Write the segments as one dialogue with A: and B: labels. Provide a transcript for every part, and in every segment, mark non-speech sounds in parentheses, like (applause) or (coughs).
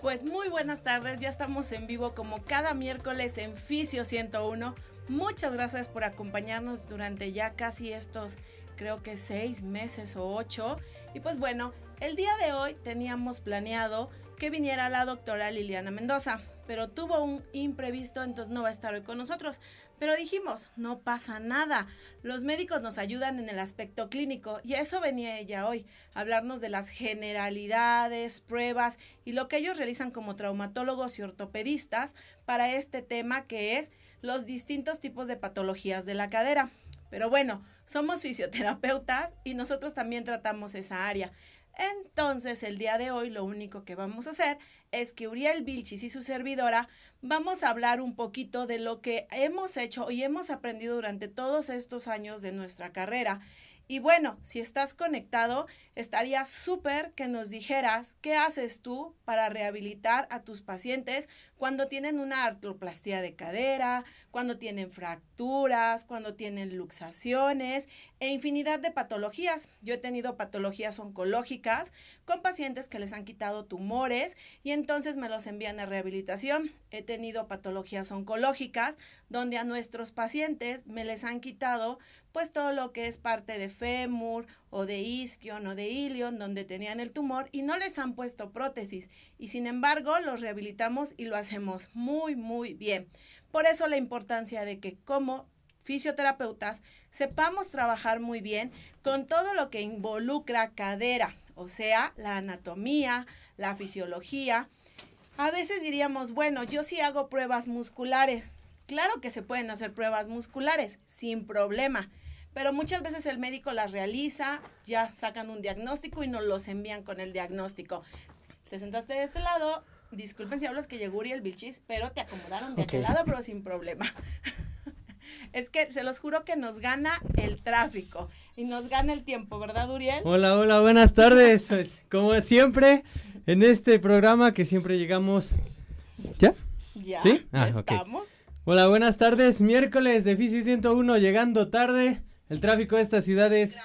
A: Pues muy buenas tardes, ya estamos en vivo como cada miércoles en Fisio 101. Muchas gracias por acompañarnos durante ya casi estos, creo que seis meses o ocho. Y pues bueno, el día de hoy teníamos planeado que viniera la doctora Liliana Mendoza, pero tuvo un imprevisto, entonces no va a estar hoy con nosotros. Pero dijimos, no pasa nada. Los médicos nos ayudan en el aspecto clínico y a eso venía ella hoy, hablarnos de las generalidades, pruebas y lo que ellos realizan como traumatólogos y ortopedistas para este tema que es los distintos tipos de patologías de la cadera. Pero bueno, somos fisioterapeutas y nosotros también tratamos esa área. Entonces, el día de hoy lo único que vamos a hacer es que Uriel Vilchis y su servidora vamos a hablar un poquito de lo que hemos hecho y hemos aprendido durante todos estos años de nuestra carrera y bueno, si estás conectado, estaría súper que nos dijeras qué haces tú para rehabilitar a tus pacientes cuando tienen una artroplastía de cadera, cuando tienen fracturas, cuando tienen luxaciones e infinidad de patologías. Yo he tenido patologías oncológicas con pacientes que les han quitado tumores y entonces me los envían a rehabilitación. He tenido patologías oncológicas donde a nuestros pacientes me les han quitado pues todo lo que es parte de fémur o de isquion o de ilion donde tenían el tumor y no les han puesto prótesis y sin embargo los rehabilitamos y lo hacemos muy muy bien. Por eso la importancia de que como fisioterapeutas sepamos trabajar muy bien con todo lo que involucra cadera, o sea, la anatomía, la fisiología. A veces diríamos, bueno, yo sí hago pruebas musculares. Claro que se pueden hacer pruebas musculares, sin problema pero muchas veces el médico las realiza, ya sacan un diagnóstico y nos los envían con el diagnóstico. Te sentaste de este lado, disculpen si hablas que llegó Uriel Vilchis, pero te acomodaron de aquel lado, pero sin problema. (laughs) es que se los juro que nos gana el tráfico y nos gana el tiempo, ¿verdad, Uriel?
B: Hola, hola, buenas tardes. (laughs) Como siempre, en este programa que siempre llegamos. ¿Ya?
A: Ya,
B: ¿Sí? Ah,
A: estamos.
B: Hola, buenas tardes. Miércoles de Fisi 101, llegando tarde. El tráfico de esta ciudad es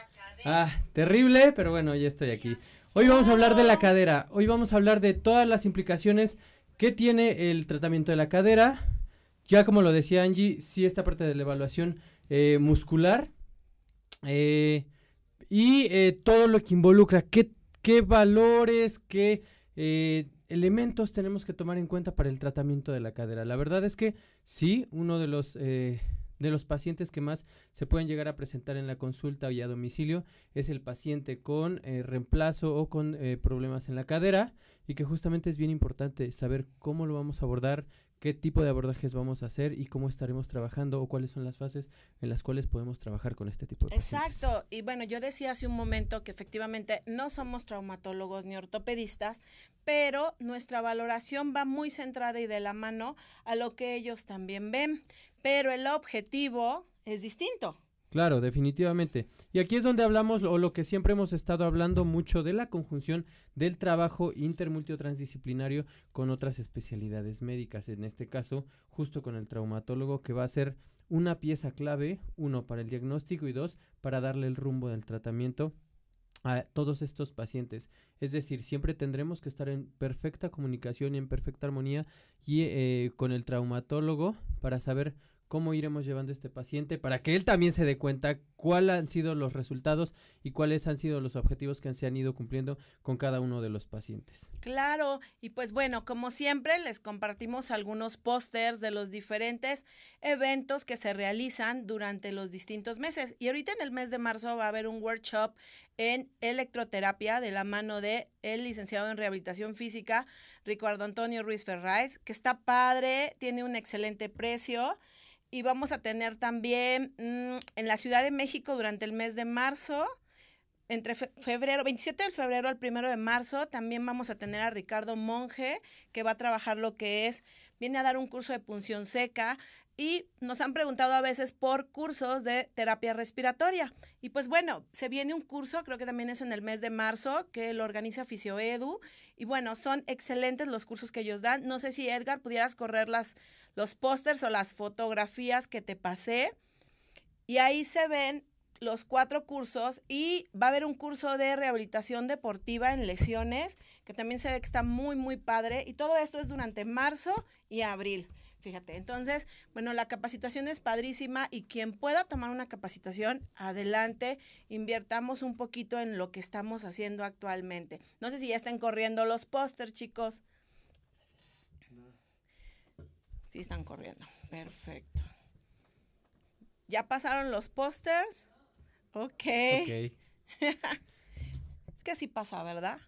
B: ah, terrible, pero bueno, ya estoy aquí. Hoy vamos a hablar de la cadera. Hoy vamos a hablar de todas las implicaciones que tiene el tratamiento de la cadera. Ya como lo decía Angie, sí esta parte de la evaluación eh, muscular. Eh, y eh, todo lo que involucra, qué, qué valores, qué elementos tenemos que tomar en cuenta para el tratamiento de la cadera. La verdad es que sí, uno de los de los pacientes que más se pueden llegar a presentar en la consulta y a domicilio es el paciente con eh, reemplazo o con eh, problemas en la cadera y que justamente es bien importante saber cómo lo vamos a abordar, qué tipo de abordajes vamos a hacer y cómo estaremos trabajando o cuáles son las fases en las cuales podemos trabajar con este tipo de
A: pacientes. Exacto. Y bueno, yo decía hace un momento que efectivamente no somos traumatólogos ni ortopedistas, pero nuestra valoración va muy centrada y de la mano a lo que ellos también ven pero el objetivo es distinto.
B: Claro, definitivamente. Y aquí es donde hablamos, o lo que siempre hemos estado hablando mucho, de la conjunción del trabajo intermultiotransdisciplinario con otras especialidades médicas. En este caso, justo con el traumatólogo, que va a ser una pieza clave, uno, para el diagnóstico y dos, para darle el rumbo del tratamiento a todos estos pacientes. Es decir, siempre tendremos que estar en perfecta comunicación y en perfecta armonía y eh, con el traumatólogo para saber cómo iremos llevando este paciente para que él también se dé cuenta cuáles han sido los resultados y cuáles han sido los objetivos que se han ido cumpliendo con cada uno de los pacientes.
A: Claro, y pues bueno, como siempre les compartimos algunos pósters de los diferentes eventos que se realizan durante los distintos meses. Y ahorita en el mes de marzo va a haber un workshop en electroterapia de la mano de el licenciado en rehabilitación física Ricardo Antonio Ruiz Ferraz, que está padre, tiene un excelente precio y vamos a tener también mm, en la Ciudad de México durante el mes de marzo, entre febrero, 27 de febrero al 1 de marzo, también vamos a tener a Ricardo Monge, que va a trabajar lo que es, viene a dar un curso de punción seca, y nos han preguntado a veces por cursos de terapia respiratoria. Y pues bueno, se viene un curso, creo que también es en el mes de marzo, que lo organiza Fisioedu. Y bueno, son excelentes los cursos que ellos dan. No sé si Edgar pudieras correr las, los pósters o las fotografías que te pasé. Y ahí se ven los cuatro cursos y va a haber un curso de rehabilitación deportiva en lesiones, que también se ve que está muy, muy padre. Y todo esto es durante marzo y abril. Fíjate, entonces, bueno, la capacitación es padrísima y quien pueda tomar una capacitación, adelante, invirtamos un poquito en lo que estamos haciendo actualmente. No sé si ya están corriendo los pósters, chicos. Sí, están corriendo. Perfecto. ¿Ya pasaron los pósters? Ok. okay. (laughs) es que así pasa, ¿verdad?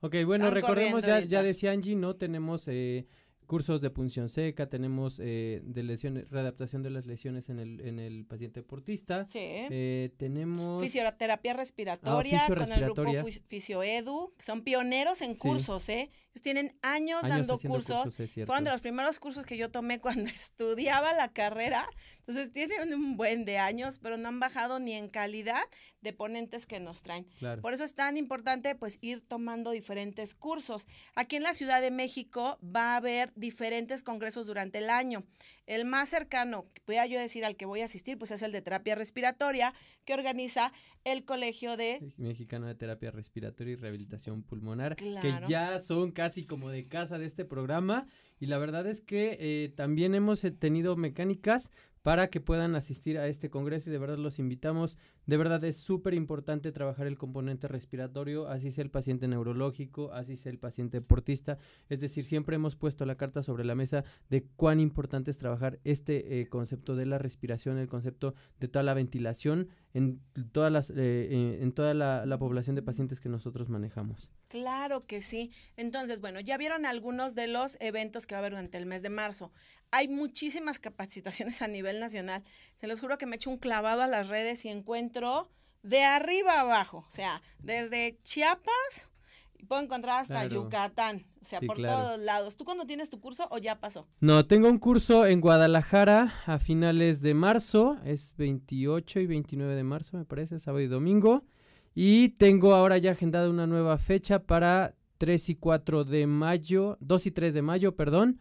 B: Ok, bueno, recordemos, ya, ya decía Angie, ¿no? Tenemos eh, cursos de punción seca, tenemos eh, de lesiones, readaptación de las lesiones en el, en el paciente deportista.
A: Sí.
B: Eh, tenemos...
A: Fisioterapia respiratoria ah, con el grupo Fisioedu, son pioneros en cursos, ¿eh? Ellos tienen años, dando cursos. Fueron de los primeros cursos que yo tomé (laughs) cuando estudiaba la carrera. Entonces tienen un buen de años, pero no han bajado ni en calidad de ponentes que nos traen. Por eso es tan importante pues ir tomando diferentes cursos. Aquí en la Ciudad de México va a haber diferentes congresos durante el año. El más cercano, que pueda yo decir al que voy a asistir, pues es el de terapia respiratoria que organiza el Colegio de
B: Mexicano de Terapia Respiratoria y Rehabilitación Pulmonar, que ya son casi como de casa de este programa. Y la verdad es que eh, también hemos eh, tenido mecánicas para que puedan asistir a este congreso y de verdad los invitamos. De verdad es súper importante trabajar el componente respiratorio, así sea el paciente neurológico, así sea el paciente deportista. Es decir, siempre hemos puesto la carta sobre la mesa de cuán importante es trabajar este eh, concepto de la respiración, el concepto de toda la ventilación en todas las, eh, eh, toda la, la población de pacientes que nosotros manejamos.
A: Claro que sí. Entonces, bueno, ya vieron algunos de los eventos que va a haber durante el mes de marzo. Hay muchísimas capacitaciones a nivel nacional. Se los juro que me echo un clavado a las redes y encuentro de arriba abajo, o sea, desde Chiapas y puedo encontrar hasta Yucatán, o sea, por todos lados. ¿Tú cuándo tienes tu curso o ya pasó?
B: No, tengo un curso en Guadalajara a finales de marzo, es 28 y 29 de marzo, me parece, sábado y domingo. Y tengo ahora ya agendada una nueva fecha para 3 y 4 de mayo, 2 y 3 de mayo, perdón,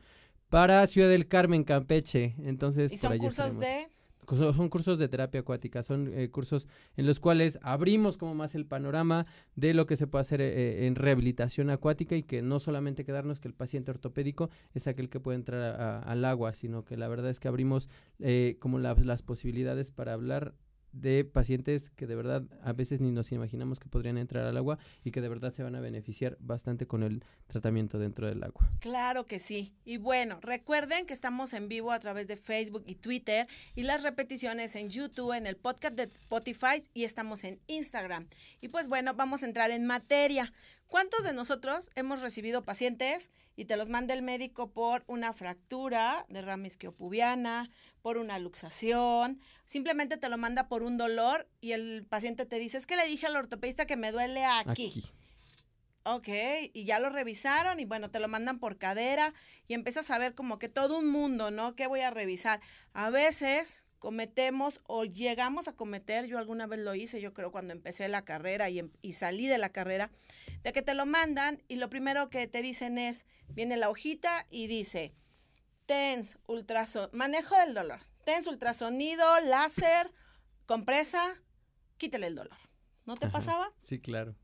B: para Ciudad del Carmen, Campeche. Entonces,
A: ¿Y son cursos de...?
B: Son cursos de terapia acuática, son eh, cursos en los cuales abrimos como más el panorama de lo que se puede hacer eh, eh, en rehabilitación acuática y que no solamente quedarnos que el paciente ortopédico es aquel que puede entrar al agua, sino que la verdad es que abrimos como las posibilidades para hablar de pacientes que de verdad a veces ni nos imaginamos que podrían entrar al agua y que de verdad se van a beneficiar bastante con el tratamiento dentro del agua.
A: Claro que sí. Y bueno, recuerden que estamos en vivo a través de Facebook y Twitter y las repeticiones en YouTube, en el podcast de Spotify y estamos en Instagram. Y pues bueno, vamos a entrar en materia. ¿Cuántos de nosotros hemos recibido pacientes y te los manda el médico por una fractura de rama isquiopubiana, por una luxación, simplemente te lo manda por un dolor y el paciente te dice, es que le dije al ortopedista que me duele aquí. aquí. Ok, y ya lo revisaron y bueno, te lo mandan por cadera y empiezas a ver como que todo un mundo, ¿no? ¿Qué voy a revisar? A veces cometemos o llegamos a cometer, yo alguna vez lo hice, yo creo cuando empecé la carrera y, em, y salí de la carrera, de que te lo mandan y lo primero que te dicen es, viene la hojita y dice, TENS, ultrasonido, manejo del dolor, TENS, ultrasonido, láser, compresa, quítale el dolor. ¿No te pasaba?
B: Sí, claro.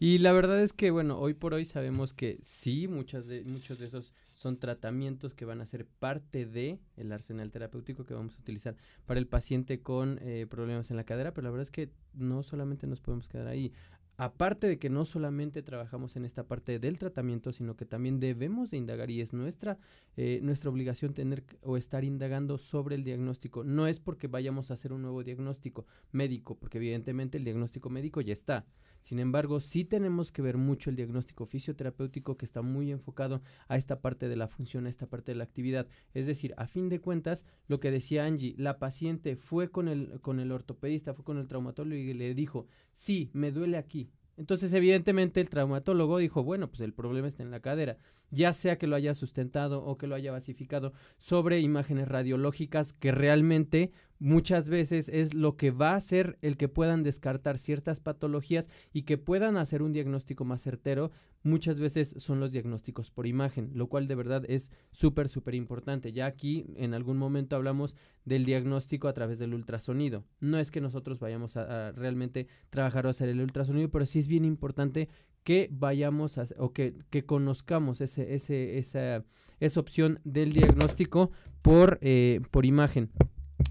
B: Y la verdad es que, bueno, hoy por hoy sabemos que sí, muchas de, muchos de esos son tratamientos que van a ser parte de el arsenal terapéutico que vamos a utilizar para el paciente con eh, problemas en la cadera, pero la verdad es que no solamente nos podemos quedar ahí aparte de que no solamente trabajamos en esta parte del tratamiento, sino que también debemos de indagar y es nuestra, eh, nuestra obligación tener o estar indagando sobre el diagnóstico. No es porque vayamos a hacer un nuevo diagnóstico médico, porque evidentemente el diagnóstico médico ya está. Sin embargo, sí tenemos que ver mucho el diagnóstico fisioterapéutico que está muy enfocado a esta parte de la función, a esta parte de la actividad. Es decir, a fin de cuentas, lo que decía Angie, la paciente fue con el, con el ortopedista, fue con el traumatólogo y le dijo, sí, me duele aquí. Entonces, evidentemente, el traumatólogo dijo, bueno, pues el problema está en la cadera, ya sea que lo haya sustentado o que lo haya basificado sobre imágenes radiológicas que realmente muchas veces es lo que va a hacer el que puedan descartar ciertas patologías y que puedan hacer un diagnóstico más certero. Muchas veces son los diagnósticos por imagen, lo cual de verdad es súper, súper importante. Ya aquí en algún momento hablamos del diagnóstico a través del ultrasonido. No es que nosotros vayamos a, realmente trabajar o hacer el ultrasonido, pero sí es bien importante que vayamos a, o que, que conozcamos ese, ese, esa, esa opción del diagnóstico por, eh, por imagen.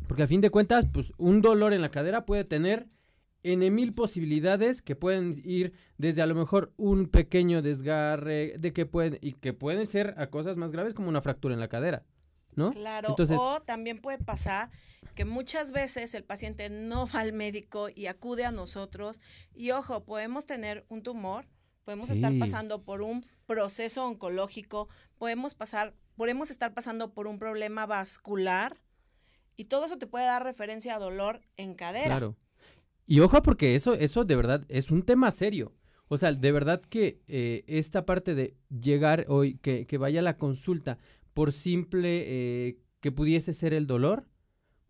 B: Porque a fin de cuentas, pues un dolor en la cadera puede tener N mil posibilidades que pueden ir desde a lo mejor un pequeño desgarre, de que pueden, y que pueden ser a cosas más graves como una fractura en la cadera, ¿no?
A: Claro, o también puede pasar que muchas veces el paciente no va al médico y acude a nosotros, y ojo, podemos tener un tumor, podemos estar pasando por un proceso oncológico, podemos pasar, podemos estar pasando por un problema vascular, y todo eso te puede dar referencia a dolor en cadera. Claro.
B: Y ojo porque eso, eso de verdad es un tema serio. O sea, de verdad que eh, esta parte de llegar hoy, que, que vaya a la consulta por simple eh, que pudiese ser el dolor,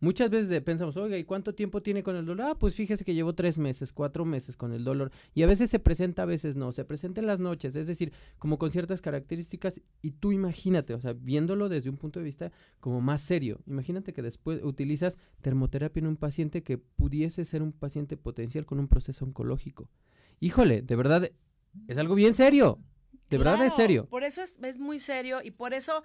B: Muchas veces pensamos, oiga, ¿y cuánto tiempo tiene con el dolor? Ah, pues fíjese que llevo tres meses, cuatro meses con el dolor. Y a veces se presenta, a veces no. Se presenta en las noches, es decir, como con ciertas características. Y tú imagínate, o sea, viéndolo desde un punto de vista como más serio. Imagínate que después utilizas termoterapia en un paciente que pudiese ser un paciente potencial con un proceso oncológico. Híjole, de verdad, es algo bien serio. De verdad es serio.
A: Por eso es, es muy serio y por eso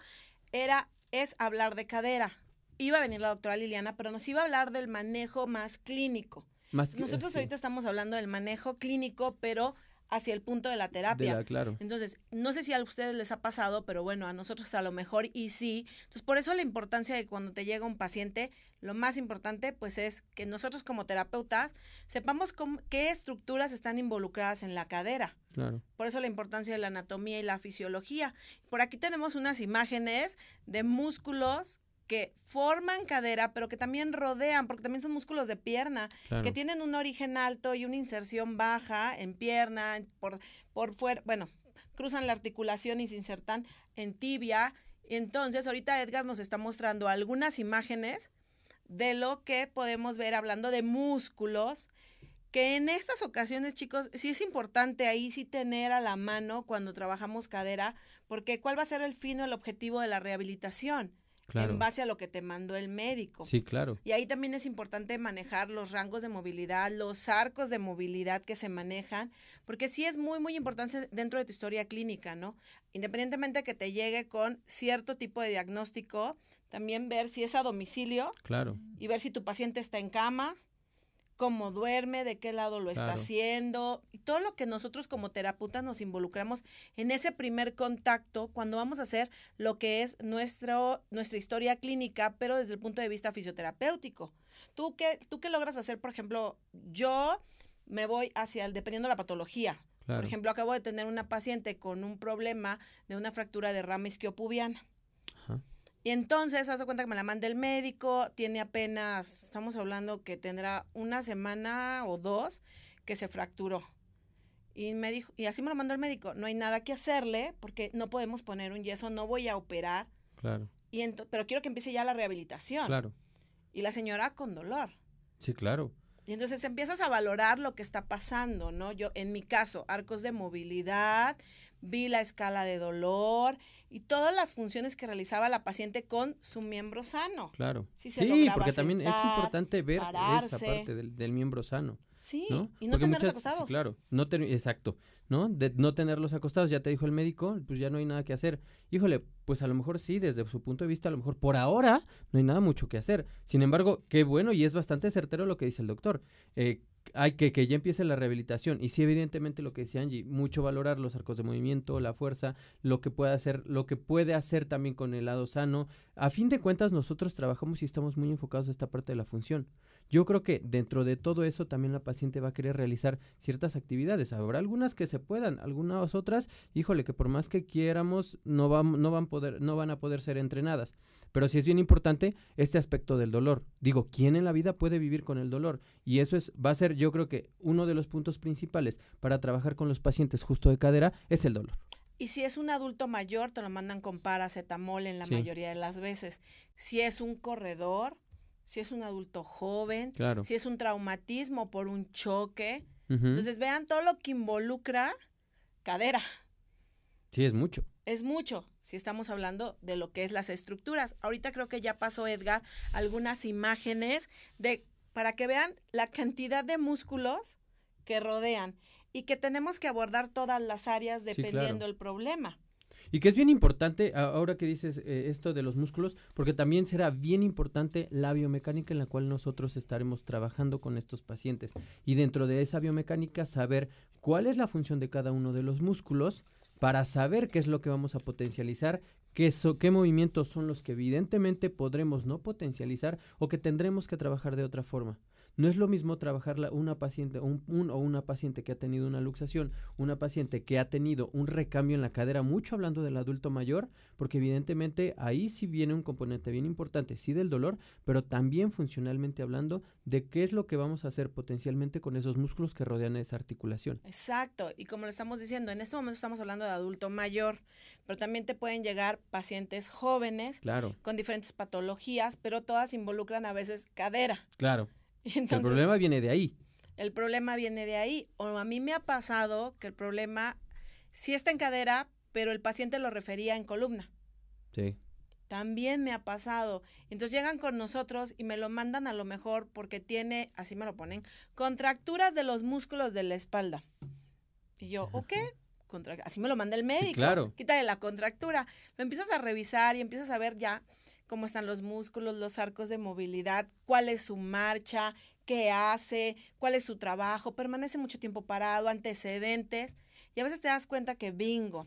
A: era, es hablar de cadera iba a venir la doctora Liliana, pero nos iba a hablar del manejo más clínico. Nosotros ahorita estamos hablando del manejo clínico, pero hacia el punto de la terapia.
B: claro.
A: Entonces, no sé si a ustedes les ha pasado, pero bueno, a nosotros a lo mejor y sí. Entonces, por eso la importancia de cuando te llega un paciente, lo más importante pues es que nosotros como terapeutas sepamos qué estructuras están involucradas en la cadera.
B: Claro.
A: Por eso la importancia de la anatomía y la fisiología. Por aquí tenemos unas imágenes de músculos que forman cadera, pero que también rodean, porque también son músculos de pierna, que tienen un origen alto y una inserción baja en pierna, por, por fuera, bueno, cruzan la articulación y se insertan en tibia. Entonces, ahorita Edgar nos está mostrando algunas imágenes de lo que podemos ver hablando de músculos, que en estas ocasiones, chicos, sí es importante ahí sí tener a la mano cuando trabajamos cadera, porque ¿cuál va a ser el fin o el objetivo de la rehabilitación? En base a lo que te mandó el médico.
B: Sí, claro.
A: Y ahí también es importante manejar los rangos de movilidad, los arcos de movilidad que se manejan, porque sí es muy, muy importante dentro de tu historia clínica, ¿no? Independientemente de que te llegue con cierto tipo de diagnóstico, también ver si es a domicilio.
B: Claro.
A: Y ver si tu paciente está en cama, cómo duerme, de qué lado lo está haciendo, y todo lo que nosotros como terapeutas nos involucramos en ese primer contacto cuando vamos a hacer lo que es nuestro, nuestra historia clínica, pero desde el punto de vista fisioterapéutico. ¿Tú qué, ¿Tú qué logras hacer? Por ejemplo, yo me voy hacia el, dependiendo de la patología. Por ejemplo, acabo de tener una paciente con un problema de una fractura de rama isquiopubiana. Y entonces, hace cuenta que me la manda el médico, tiene apenas, estamos hablando que tendrá una semana o dos que se fracturó. Y me dijo, y así me lo mandó el médico, no hay nada que hacerle porque no podemos poner un yeso, no voy a operar.
B: Claro.
A: Y pero quiero que empiece ya la rehabilitación.
B: Claro.
A: Y la señora con dolor.
B: Sí, claro.
A: Y entonces empiezas a valorar lo que está pasando, ¿no? Yo, en mi caso, arcos de movilidad, vi la escala de dolor y todas las funciones que realizaba la paciente con su miembro sano.
B: Claro. sí, porque también es importante ver esa parte del, miembro sano.
A: Sí, y no tenerlos acostados.
B: claro, no exacto, ¿no? De no tenerlos acostados, ya te dijo el médico, pues ya no hay nada que hacer. Híjole, pues a lo mejor sí, desde su punto de vista, a lo mejor por ahora no hay nada mucho que hacer. Sin embargo, qué bueno y es bastante certero lo que dice el doctor. Eh, hay que que ya empiece la rehabilitación. Y sí evidentemente lo que decía Angie mucho valorar los arcos de movimiento la fuerza lo que puede hacer lo que puede hacer también con el lado sano. A fin de cuentas nosotros trabajamos y estamos muy enfocados a esta parte de la función yo creo que dentro de todo eso también la paciente va a querer realizar ciertas actividades. Habrá algunas que se puedan algunas otras híjole que por más que quieramos no van no van poder no van a poder ser entrenadas. Pero sí es bien importante este aspecto del dolor. Digo quién en la vida puede vivir con el dolor y eso es va a ser yo creo que uno de los puntos principales para trabajar con los pacientes justo de cadera es el dolor.
A: Y si es un adulto mayor, te lo mandan con paracetamol en la mayoría de las veces. Si es un corredor, si es un adulto joven,
B: Claro.
A: si es un traumatismo por un choque. Entonces vean todo lo que involucra cadera.
B: Sí, es mucho.
A: Es mucho si estamos hablando de lo que es las estructuras. Ahorita creo que ya pasó Edgar algunas imágenes de para que vean la cantidad de músculos que rodean y que tenemos que abordar todas las áreas
B: Sí,
A: dependiendo
B: claro.
A: el problema.
B: Y que es bien importante, ahora que dices eh, esto de los músculos, porque también será bien importante la biomecánica en la cual nosotros estaremos trabajando con estos pacientes. Y dentro de esa biomecánica, saber cuál es la función de cada uno de los músculos para saber qué es lo que vamos a potencializar, qué, so- qué movimientos son los que evidentemente podremos no potencializar o que tendremos que trabajar de otra forma. No es lo mismo trabajar la- una paciente un, un o una paciente que ha tenido una luxación, una paciente que ha tenido un recambio en la cadera, mucho hablando del adulto mayor, porque evidentemente ahí sí viene un componente bien importante, sí del dolor, pero también funcionalmente hablando de qué es lo que vamos a hacer potencialmente con esos músculos que rodean esa articulación.
A: Exacto, y como lo estamos diciendo, en este momento estamos hablando de adulto mayor, pero también te pueden llegar pacientes jóvenes
B: Claro,
A: con diferentes patologías, pero todas involucran a veces cadera.
B: claro.
A: Y (laughs)
B: el
A: entonces,
B: problema viene de ahí.
A: el problema viene de ahí. O a mí me ha pasado que el problema sí está en cadera, pero el paciente lo refería en columna.
B: Sí.
A: También me ha pasado. Entonces llegan con nosotros y me lo mandan a lo mejor porque tiene, así me lo ponen, contracturas de los músculos de la espalda. Y yo, ¿ok? Contra- así me lo manda el médico.
B: claro.
A: Quítale la contractura. Lo empiezas a revisar y empiezas a ver ya cómo están los músculos, los arcos de movilidad, cuál es su marcha, qué hace, cuál es su trabajo, permanece mucho tiempo parado, antecedentes. Y a veces te das cuenta que bingo.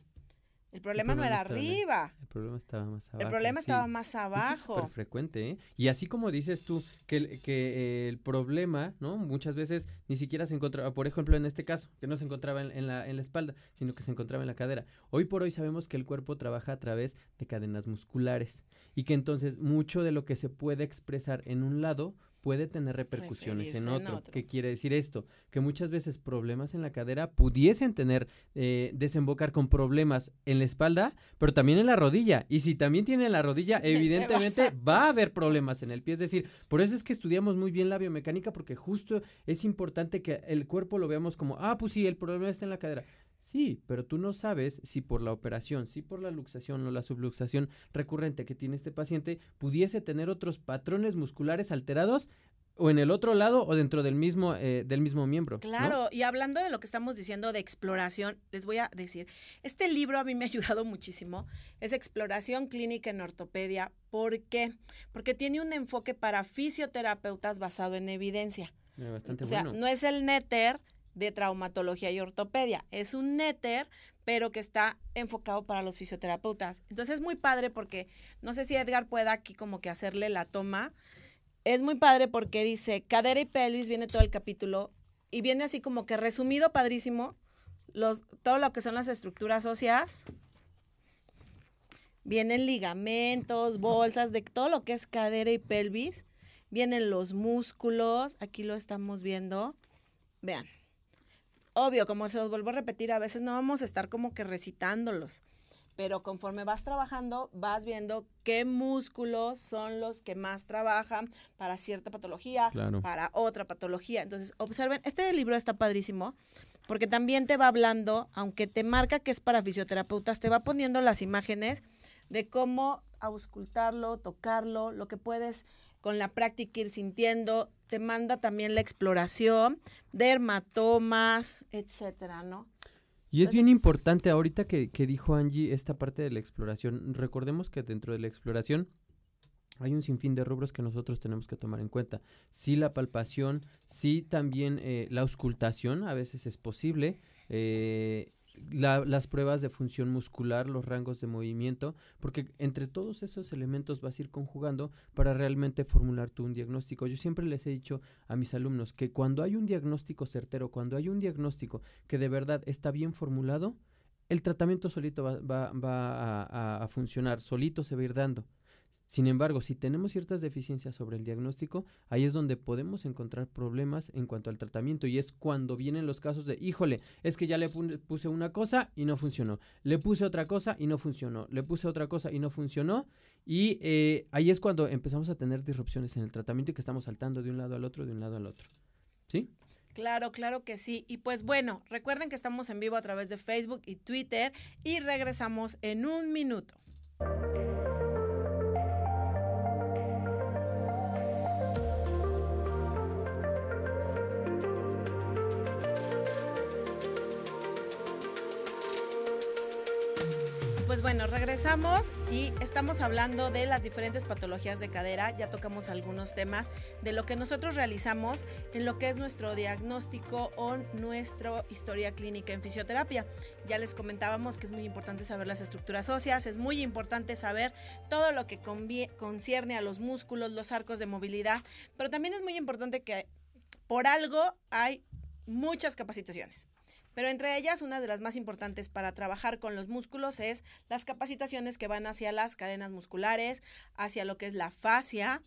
A: El problema, no
B: problema
A: era
B: en-
A: arriba.
B: El problema estaba más abajo.
A: El problema
B: sí.
A: estaba más
B: Eso es
A: abajo.
B: súper frecuente, ¿eh? Y así como dices tú, que, el, que el problema, ¿no? Muchas veces ni siquiera se encontraba, por ejemplo, en este caso, que no se encontraba en, en la, en la espalda, sino que se encontraba en la cadera. Hoy por hoy sabemos que el cuerpo trabaja a través de cadenas musculares y que entonces mucho de lo que se puede expresar en un lado puede tener repercusiones en otro. ¿Qué quiere decir esto? Que muchas veces problemas en la cadera pudiesen tener, eh, desembocar con problemas en la espalda, pero también en la rodilla. Y si también tiene en la rodilla, (laughs) evidentemente
A: a-
B: va a haber problemas en el pie. Es decir, por eso es que estudiamos muy bien la biomecánica, porque justo es importante que el cuerpo lo veamos como, ah, pues sí, el problema está en la cadera. Sí, pero tú no sabes si por la operación, si por la luxación o la subluxación recurrente que tiene este paciente pudiese tener otros patrones musculares alterados o en el otro lado o dentro del mismo, eh, del mismo miembro. ¿no?
A: Claro, y hablando de lo que estamos diciendo de exploración, les voy a decir, este libro a mí me ha ayudado muchísimo, es Exploración Clínica en Ortopedia. ¿Por qué? Porque tiene un enfoque para fisioterapeutas basado en evidencia.
B: Eh, bastante
A: o sea,
B: bueno.
A: no es el néter de traumatología y ortopedia, es un néter, pero que está enfocado para los fisioterapeutas. Entonces es muy padre porque, no sé si Edgar pueda aquí como que hacerle la toma. Es muy padre porque dice, cadera y pelvis, viene todo el capítulo y viene así como que resumido, padrísimo, los, todo lo que son las estructuras óseas. Vienen ligamentos, bolsas, de todo lo que es cadera y pelvis. Vienen los músculos, aquí lo estamos viendo. Vean. Obvio, como se los vuelvo a repetir, a veces no vamos a estar como que recitándolos, pero conforme vas trabajando, vas viendo qué músculos son los que más trabajan para cierta patología,
B: Claro.
A: para otra patología. Entonces, observen, este libro está padrísimo porque también te va hablando, aunque te marca que es para fisioterapeutas, te va poniendo las imágenes de cómo auscultarlo, tocarlo, lo que puedes con la práctica ir sintiendo, te manda también la exploración de hermatomas, etcétera, ¿no?
B: Y es bien importante ahorita que, que dijo Angie esta parte de la exploración. Recordemos que dentro de la exploración hay un sinfín de rubros que nosotros tenemos que tomar en cuenta. Sí la palpación, sí también eh, la auscultación, a veces es posible. eh, la- las pruebas de función muscular, los rangos de movimiento, porque entre todos esos elementos vas a ir conjugando para realmente formular tú un diagnóstico. Yo siempre les he dicho a mis alumnos que cuando hay un diagnóstico certero, cuando hay un diagnóstico que de verdad está bien formulado, el tratamiento solito va, va- a- a funcionar, solito se va a ir dando. Sin embargo, si tenemos ciertas deficiencias sobre el diagnóstico, ahí es donde podemos encontrar problemas en cuanto al tratamiento y es cuando vienen los casos de, híjole, es que ya le puse una cosa y no funcionó, le puse otra cosa y no funcionó, le puse otra cosa y no funcionó y eh, ahí es cuando empezamos a tener disrupciones en el tratamiento y que estamos saltando de un lado al otro, de un lado al otro. ¿Sí?
A: Claro, claro que sí. Y pues bueno, recuerden que estamos en vivo a través de Facebook y Twitter y regresamos en un minuto. Bueno, regresamos y estamos hablando de las diferentes patologías de cadera. Ya tocamos algunos temas de lo que nosotros realizamos en lo que es nuestro diagnóstico o nuestra historia clínica en fisioterapia. Ya les comentábamos que es muy importante saber las estructuras óseas, es muy importante saber todo lo que concierne a los músculos, los arcos de movilidad, pero también es muy importante que por algo hay muchas capacitaciones. Pero entre ellas, una de las más importantes para trabajar con los músculos es las capacitaciones que van hacia las cadenas musculares, hacia lo que es la fascia.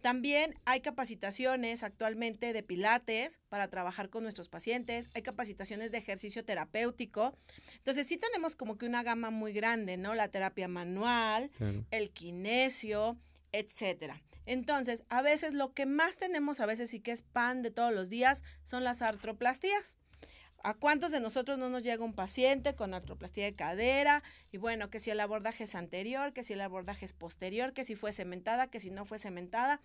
A: También hay capacitaciones actualmente de pilates para trabajar con nuestros pacientes, hay capacitaciones de ejercicio terapéutico. Entonces sí tenemos como que una gama muy grande, ¿no? La terapia manual, el kinesio, etcétera. Entonces, a veces lo que más tenemos, a veces sí que es pan de todos los días, son las artroplastías. ¿A cuántos de nosotros no nos llega un paciente con artroplastia de cadera? Y bueno, que si el abordaje es anterior, que si el abordaje es posterior, que si fue cementada, que si no fue cementada.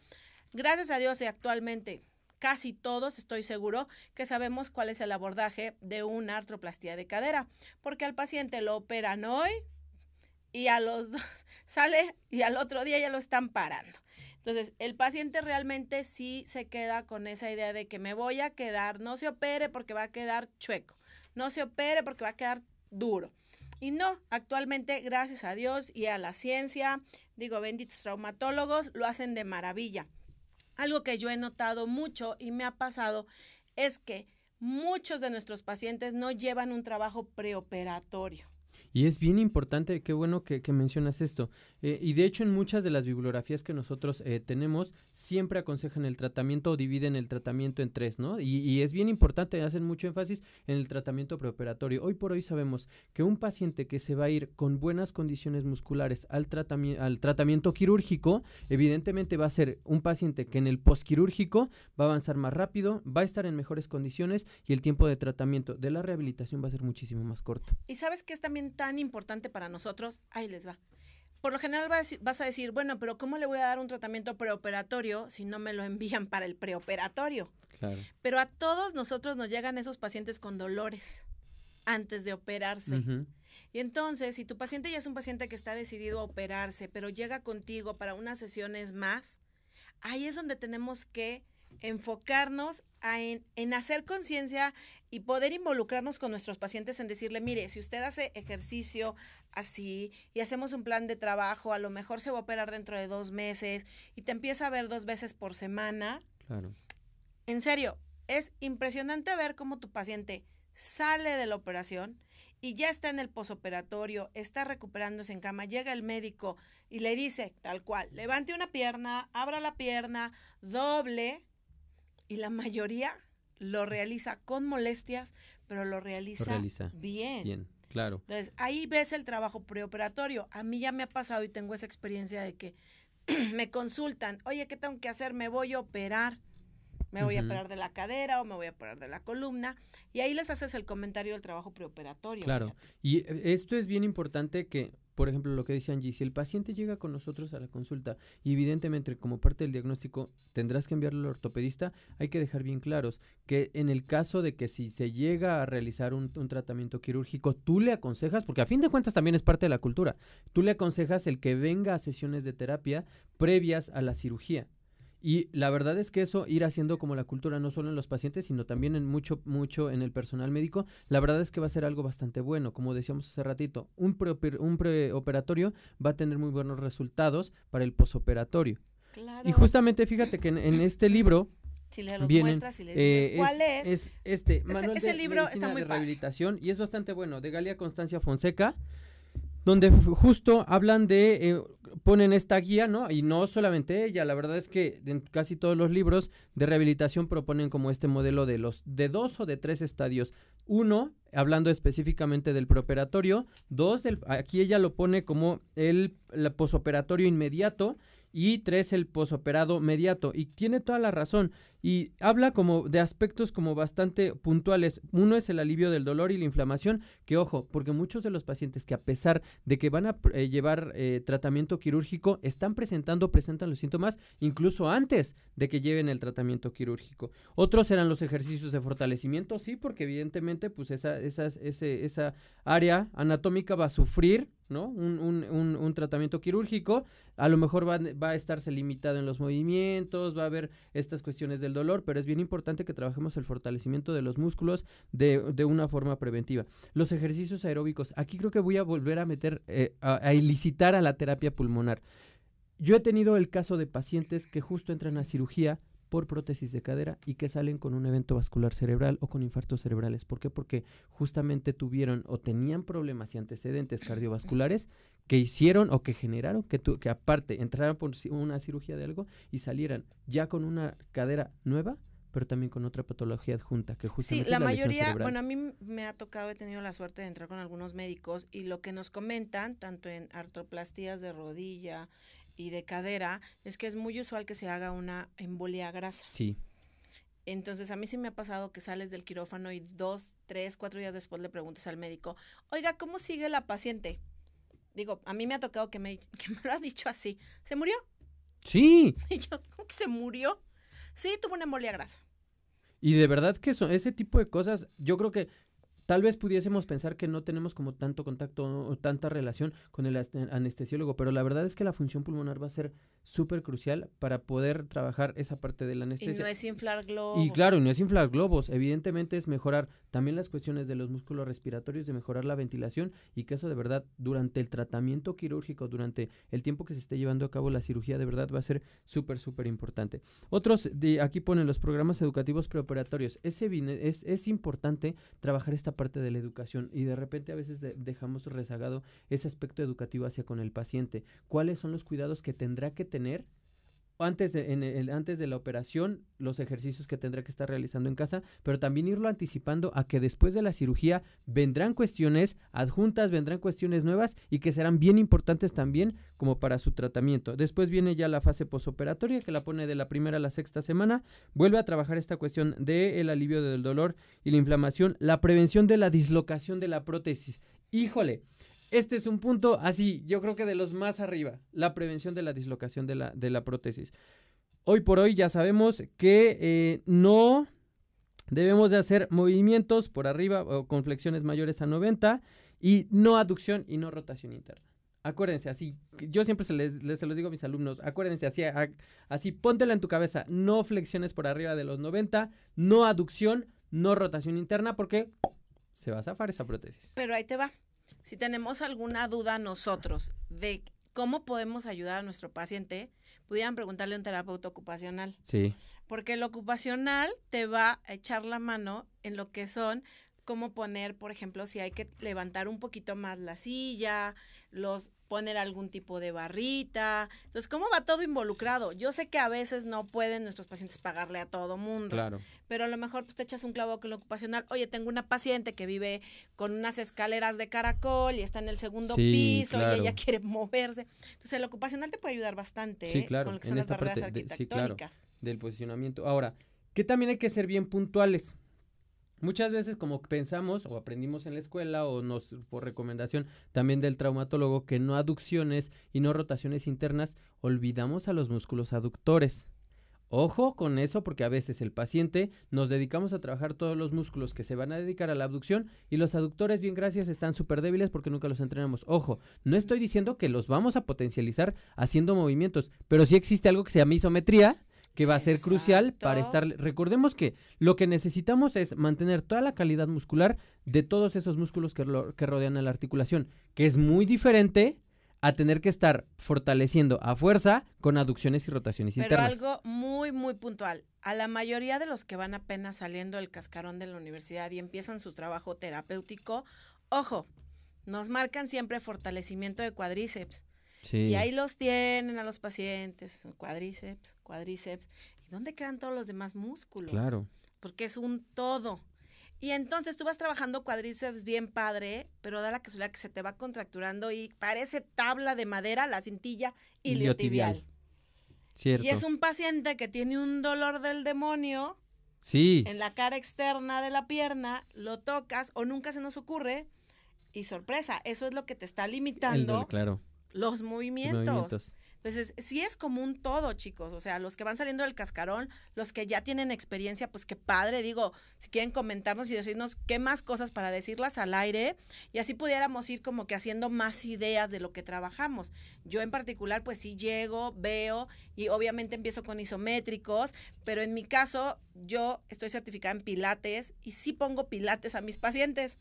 A: Gracias a Dios y actualmente casi todos, estoy seguro, que sabemos cuál es el abordaje de una artroplastia de cadera, porque al paciente lo operan hoy y a los dos (laughs) sale y al otro día ya lo están parando. Entonces, el paciente realmente sí se queda con esa idea de que me voy a quedar, no se opere porque va a quedar chueco, no se opere porque va a quedar duro. Y no, actualmente, gracias a Dios y a la ciencia, digo, benditos traumatólogos, lo hacen de maravilla. Algo que yo he notado mucho y me ha pasado es que muchos de nuestros pacientes no llevan un trabajo preoperatorio.
B: Y es bien importante, qué bueno que, mencionas esto. Eh, y de hecho en muchas de las bibliografías que nosotros eh, tenemos, siempre aconsejan el tratamiento o dividen el tratamiento en tres, ¿no? Y, es bien importante, hacen mucho énfasis en el tratamiento preoperatorio. Hoy por hoy sabemos que un paciente que se va a ir con buenas condiciones musculares al, al tratamiento quirúrgico, evidentemente va a ser un paciente que en el postquirúrgico va a avanzar más rápido, va a estar en mejores condiciones y el tiempo de tratamiento de la rehabilitación va a ser muchísimo más corto.
A: Y sabes que es también tan importante para nosotros, ahí les va. Por lo general vas a decir, bueno, pero ¿cómo le voy a dar un tratamiento preoperatorio si no me lo envían (laughs) para el preoperatorio? Claro. Pero a todos nosotros nos llegan esos pacientes con dolores antes de operarse. Y entonces, si tu paciente ya es un paciente que está decidido a operarse, pero llega contigo para unas sesiones más, ahí es donde tenemos que enfocarnos en, hacer conciencia y poder involucrarnos con nuestros pacientes en decirle, mire, si usted hace ejercicio así y hacemos un plan de trabajo, a lo mejor se va a operar dentro de dos meses y te empieza a ver dos veces por semana. Claro. En serio, es impresionante ver cómo tu paciente sale de la operación y ya está en el posoperatorio, está recuperándose en cama, llega el médico y le dice tal cual, levante una pierna, abra la pierna, doble y la mayoría lo realiza con molestias, pero lo realiza, bien.
B: Bien, claro.
A: Entonces, ahí ves el trabajo preoperatorio. A mí ya me ha pasado y tengo esa experiencia de que (clears throat) me consultan, oye, ¿qué tengo que hacer? Me voy a operar. Me voy a operar de la cadera o me voy a operar de la columna. Y ahí les haces el comentario del trabajo preoperatorio.
B: Claro. Y eh, esto es bien importante que por ejemplo, lo que dice Angie, si el paciente llega con nosotros a la consulta y evidentemente como parte del diagnóstico tendrás que enviarlo al ortopedista, hay que dejar bien claros que en el caso de que si se llega a realizar un, un, tratamiento quirúrgico, tú le aconsejas, porque a fin de cuentas también es parte de la cultura, tú le aconsejas el que venga a sesiones de terapia previas a la cirugía. Y la verdad es que eso, ir haciendo como la cultura, no solo en los pacientes, sino también en mucho, mucho en el personal médico, la verdad es que va a ser algo bastante bueno. Como decíamos hace ratito, un, un preoperatorio va a tener muy buenos resultados para el posoperatorio. Y justamente fíjate que en, este libro
A: si le los muestras y le dices, eh, ¿cuál es?
B: Es, este, Manual ese, de libro está muy de Rehabilitación y es bastante bueno, de Galia Constancia Fonseca. Donde justo hablan de, eh, ponen esta guía, ¿no? Y no solamente ella, la verdad es que en casi todos los libros de rehabilitación proponen como este modelo de los, de dos o de tres estadios. Uno, hablando específicamente del preoperatorio, dos, del, aquí ella lo pone como el, el posoperatorio inmediato, y tres el posoperado mediato y tiene toda la razón y habla como de aspectos como bastante puntuales. Uno es el alivio del dolor y la inflamación, que ojo, porque muchos de los pacientes que a pesar de que van a eh, llevar eh, tratamiento quirúrgico, están presentando, presentan los síntomas incluso antes de que lleven el tratamiento quirúrgico. Otros eran los ejercicios de fortalecimiento, sí, porque evidentemente pues esa, esa, ese, esa área anatómica va a sufrir ¿no? Un, un, un, tratamiento quirúrgico, a lo mejor va, va, a estarse limitado en los movimientos, va a haber estas cuestiones del dolor, pero es bien importante que trabajemos el fortalecimiento de los músculos de, de una forma preventiva. Los ejercicios aeróbicos, aquí creo que voy a volver a meter, eh, a, a ilicitar a la terapia pulmonar. Yo he tenido el caso de pacientes que justo entran a cirugía por prótesis de cadera y que salen con un evento vascular cerebral o con infartos cerebrales. ¿Por qué? Porque justamente tuvieron o tenían problemas y antecedentes (clears throat) cardiovasculares que hicieron o que generaron que, tu, que aparte entraran por una cirugía de algo y salieran ya con una cadera nueva pero también con otra patología adjunta que justamente
A: sí la, la mayoría bueno a mí me ha tocado he tenido la suerte de entrar con algunos médicos y lo que nos comentan tanto en artroplastías de rodilla y de cadera, es que es muy usual que se haga una embolia grasa.
B: Sí.
A: Entonces, a mí sí me ha pasado que sales del quirófano y dos, tres, cuatro días después le preguntas al médico, oiga, ¿cómo sigue la paciente? Digo, a mí me ha tocado que me, (laughs) que me lo ha dicho así. ¿Se murió?
B: Sí. (laughs)
A: Y yo, ¿cómo que se murió? Sí, tuvo una embolia grasa.
B: Y de verdad que eso, ese tipo de cosas, yo creo que Tal vez pudiésemos pensar que no tenemos como tanto contacto o tanta relación con el anestesiólogo, pero la verdad es que la función pulmonar va a ser súper crucial para poder trabajar esa parte de la anestesia.
A: Y no es inflar globos.
B: Y claro, no es inflar globos, evidentemente es mejorar también las cuestiones de los músculos respiratorios, de mejorar la ventilación y que eso de verdad durante el tratamiento quirúrgico, durante el tiempo que se esté llevando a cabo la cirugía, de verdad va a ser súper, súper importante. Otros, de aquí ponen los programas educativos preoperatorios. Es, es, es importante trabajar esta parte de la educación y de repente a veces dejamos rezagado ese aspecto educativo hacia con el paciente. ¿Cuáles son los cuidados que tendrá que tener antes de, en el, antes de la operación, los ejercicios que tendrá que estar realizando en casa, pero también irlo anticipando a que después de la cirugía vendrán cuestiones adjuntas, vendrán cuestiones nuevas y que serán bien importantes también como para su tratamiento. Después viene ya la fase posoperatoria que la pone de la primera a la sexta semana, vuelve a trabajar esta cuestión del el alivio del dolor y la inflamación, la prevención de la dislocación de la prótesis. Híjole, este es un punto así, yo creo que de los más arriba, la prevención de la dislocación de la, de la prótesis. Hoy por hoy ya sabemos que eh, no debemos de hacer movimientos por arriba o con flexiones mayores a 90 y no aducción y no rotación interna. Acuérdense, así, yo siempre se, les, se los digo a mis alumnos, acuérdense, así, así, póntela en tu cabeza, no flexiones por arriba de los 90, no aducción, no rotación interna, porque se va a zafar esa prótesis.
A: Pero ahí te va, si tenemos alguna duda nosotros de cómo podemos ayudar a nuestro paciente, pudieran preguntarle a un terapeuta ocupacional.
B: Sí.
A: Porque el ocupacional te va a echar la mano en lo que son cómo poner, por ejemplo, si hay que levantar un poquito más la silla, los poner algún tipo de barrita. Entonces, ¿cómo va todo involucrado? Yo sé que a veces no pueden nuestros pacientes pagarle a todo mundo.
B: Claro.
A: Pero a lo mejor pues, te echas un clavo con lo ocupacional. Oye, tengo una paciente que vive con unas escaleras de caracol y está en el segundo piso y ella quiere moverse. Entonces, el ocupacional te puede ayudar bastante
B: sí, claro.
A: con lo que son las barreras arquitectónicas.
B: del posicionamiento. Ahora, que también hay que ser bien puntuales. Muchas veces como pensamos o aprendimos en la escuela o nos por recomendación también del traumatólogo que no aducciones y no rotaciones internas, olvidamos a los músculos aductores. Ojo con eso porque a veces el paciente nos dedicamos a trabajar todos los músculos que se van a dedicar a la abducción y los aductores bien gracias están súper débiles porque nunca los entrenamos. Ojo, no estoy diciendo que los vamos a potencializar haciendo movimientos, pero sí existe algo que se llama isometría que va a ser crucial para estar. Recordemos que lo que necesitamos es mantener toda la calidad muscular de todos esos músculos que, que rodean a la articulación, que es muy diferente a tener que estar fortaleciendo a fuerza con aducciones y rotaciones
A: Pero
B: internas.
A: algo muy, muy puntual. A la mayoría de los que van apenas saliendo del cascarón de la universidad y empiezan su trabajo terapéutico, ojo, nos marcan siempre fortalecimiento de cuádriceps. Y ahí los tienen a los pacientes, cuádriceps, cuádriceps. ¿Y dónde quedan todos los demás músculos?
B: Claro.
A: Porque es un todo. Y entonces tú vas trabajando cuádriceps bien padre, pero da la casualidad que se te va contracturando y parece tabla de madera la cintilla iliotibial.
B: Cierto.
A: Y es un paciente que tiene un dolor del demonio.
B: Sí.
A: En la cara externa de la pierna, lo tocas o nunca se nos ocurre y sorpresa, eso es lo que te está limitando
B: claro.
A: Los movimientos. Entonces, sí es como un todo, chicos. O sea, los que van saliendo del cascarón, los que ya tienen experiencia, pues qué padre. Digo, si quieren comentarnos y decirnos qué más cosas para decirlas al aire y así pudiéramos ir como que haciendo más ideas de lo que trabajamos. Yo en particular, pues sí llego, veo y obviamente empiezo con isométricos, pero en mi caso, yo estoy certificada en pilates y sí pongo pilates a mis pacientes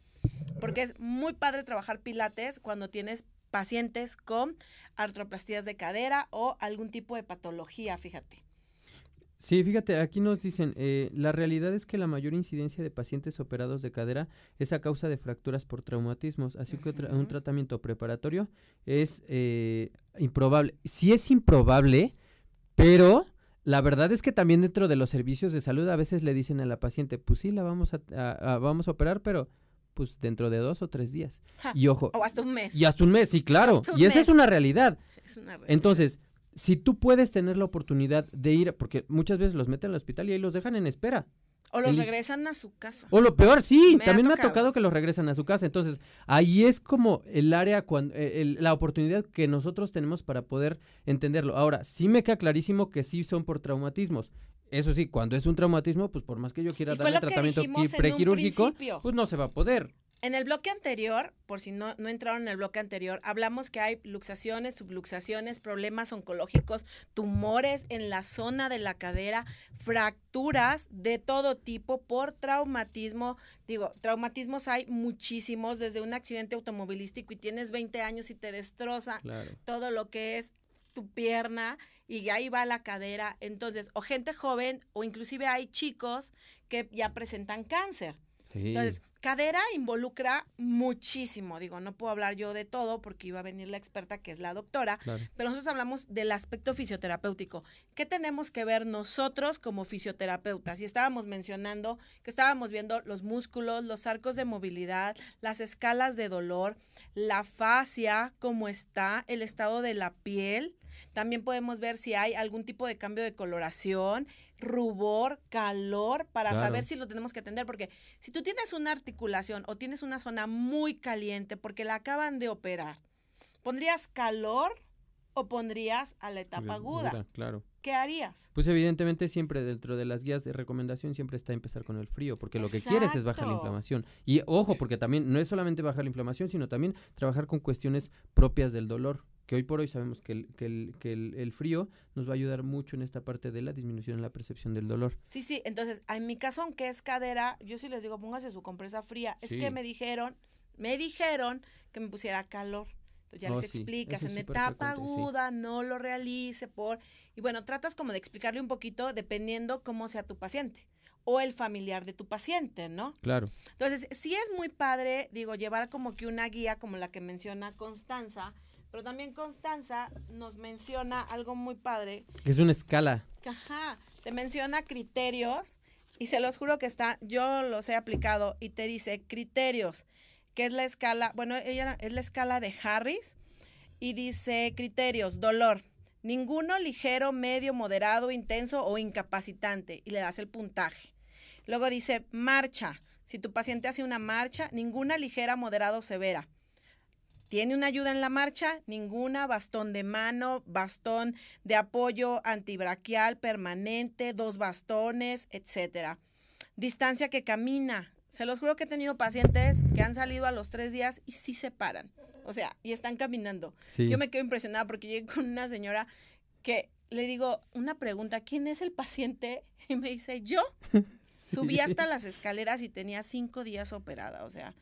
A: porque es muy padre trabajar pilates cuando tienes pacientes con artroplastías de cadera o algún tipo de patología, fíjate.
B: Sí, fíjate, aquí nos dicen, eh, la realidad es que la mayor incidencia de pacientes operados de cadera es a causa de fracturas por traumatismos, así que un tratamiento preparatorio es eh, improbable. Sí es improbable, pero la verdad es que también dentro de los servicios de salud a veces le dicen a la paciente, pues sí, la vamos a vamos a operar, pero pues dentro de dos o tres días. y ojo.
A: O hasta un mes.
B: Y hasta un mes, sí, claro. Y esa es una realidad. Es una realidad. Entonces, si tú puedes tener la oportunidad de ir, porque muchas veces los meten al hospital y ahí los dejan en espera.
A: O los regresan a su casa.
B: O lo peor, sí, también me ha tocado que los regresan a su casa. Entonces, ahí es como el área, cuando, eh, la oportunidad que nosotros tenemos para poder entenderlo. Ahora, sí me queda clarísimo que sí son por traumatismos. Eso sí, cuando es un traumatismo, pues por más que yo quiera darle tratamiento prequirúrgico, pues no se va a poder.
A: En el bloque anterior, por si no, no entraron en el bloque anterior, hablamos que hay luxaciones, subluxaciones, problemas oncológicos, tumores en la zona de la cadera, fracturas de todo tipo por traumatismo. Digo, traumatismos hay muchísimos, desde un accidente automovilístico y tienes 20 años y te destroza todo lo que es tu pierna y ahí va la cadera. Entonces, o gente joven o inclusive hay chicos que ya presentan cáncer. Entonces, cadera involucra muchísimo. Digo, no puedo hablar yo de todo porque iba a venir la experta que es la doctora, pero nosotros hablamos del aspecto fisioterapéutico. ¿Qué tenemos que ver nosotros como fisioterapeutas? Y estábamos mencionando que estábamos viendo los músculos, los arcos de movilidad, las escalas de dolor, la fascia, cómo está, el estado de la piel. También podemos ver si hay algún tipo de cambio de coloración, rubor, calor, para saber si lo tenemos que atender. Porque si tú tienes una articulación o tienes una zona muy caliente porque la acaban de operar, ¿pondrías calor o pondrías a la etapa aguda?
B: Claro.
A: ¿Qué harías?
B: Pues evidentemente siempre dentro de las guías de recomendación siempre está empezar con el frío, porque lo que quieres es bajar la inflamación. Y ojo, porque también no es solamente bajar la inflamación, sino también trabajar con cuestiones propias del dolor que hoy por hoy sabemos que, el, que, el, que el, frío nos va a ayudar mucho en esta parte de la disminución en la percepción del dolor.
A: Sí, sí, entonces, en mi caso, aunque es cadera, yo sí les digo, póngase su compresa fría. Es que me dijeron, me dijeron que me pusiera calor. Entonces ya les explicas, en etapa aguda, no lo realice por... Y bueno, tratas como de explicarle un poquito dependiendo cómo sea tu paciente o el familiar de tu paciente, ¿no?
B: Claro.
A: Entonces, sí es muy padre, digo, llevar como que una guía como la que menciona Constanza, pero también Constanza nos menciona algo muy padre.
B: Es una escala.
A: Ajá, te menciona criterios y se los juro que está, yo los he aplicado y te dice criterios, que es la escala, bueno, ella es la escala de Harris y dice criterios, dolor, ninguno ligero, medio, moderado, intenso o incapacitante y le das el puntaje. Luego dice marcha, si tu paciente hace una marcha, ninguna ligera, moderado, severa. ¿Tiene una ayuda en la marcha? Ninguna. Bastón de mano, bastón de apoyo antibraquial permanente, dos bastones, etcétera. Distancia que camina. Se los juro que he tenido pacientes que han salido a los tres días y sí se paran. O sea, y están caminando. Yo me quedo impresionada porque llegué con una señora que le digo una pregunta, ¿quién es el paciente? (laughs) Y me dice, yo. (laughs) Subí hasta las escaleras y tenía cinco días operada. O sea,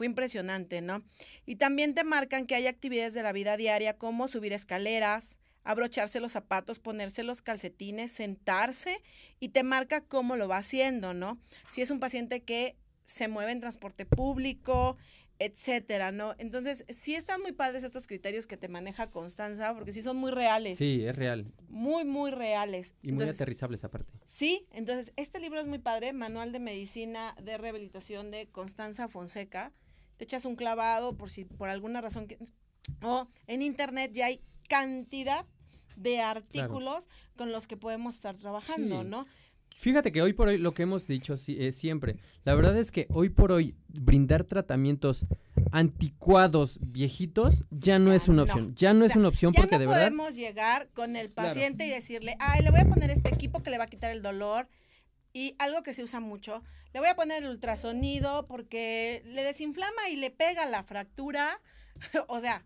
A: fue impresionante, ¿no? Y también te marcan que hay actividades de la vida diaria como subir escaleras, abrocharse los zapatos, ponerse los calcetines, sentarse y te marca cómo lo va haciendo, ¿no? Si es un paciente que se mueve en transporte público, etcétera, ¿no? Entonces, sí están muy padres estos criterios que te maneja Constanza, porque sí son muy reales.
B: Sí, es real.
A: Muy, muy reales.
B: Y muy aterrizables aparte.
A: Sí, entonces, este libro es muy padre, Manual de Medicina de Rehabilitación de Constanza Fonseca. Te echas un clavado por si por alguna razón que... O en internet ya hay cantidad de artículos con los que podemos estar trabajando, ¿no?
B: Fíjate que hoy por hoy lo que hemos dicho eh, siempre, la verdad es que hoy por hoy brindar tratamientos anticuados viejitos ya no es una opción, ya no es una opción porque de verdad
A: podemos llegar con el paciente y decirle, "Ay, le voy a poner este equipo que le va a quitar el dolor." Y algo que se usa mucho, le voy a poner el ultrasonido porque le desinflama y le pega la fractura. (laughs) o sea,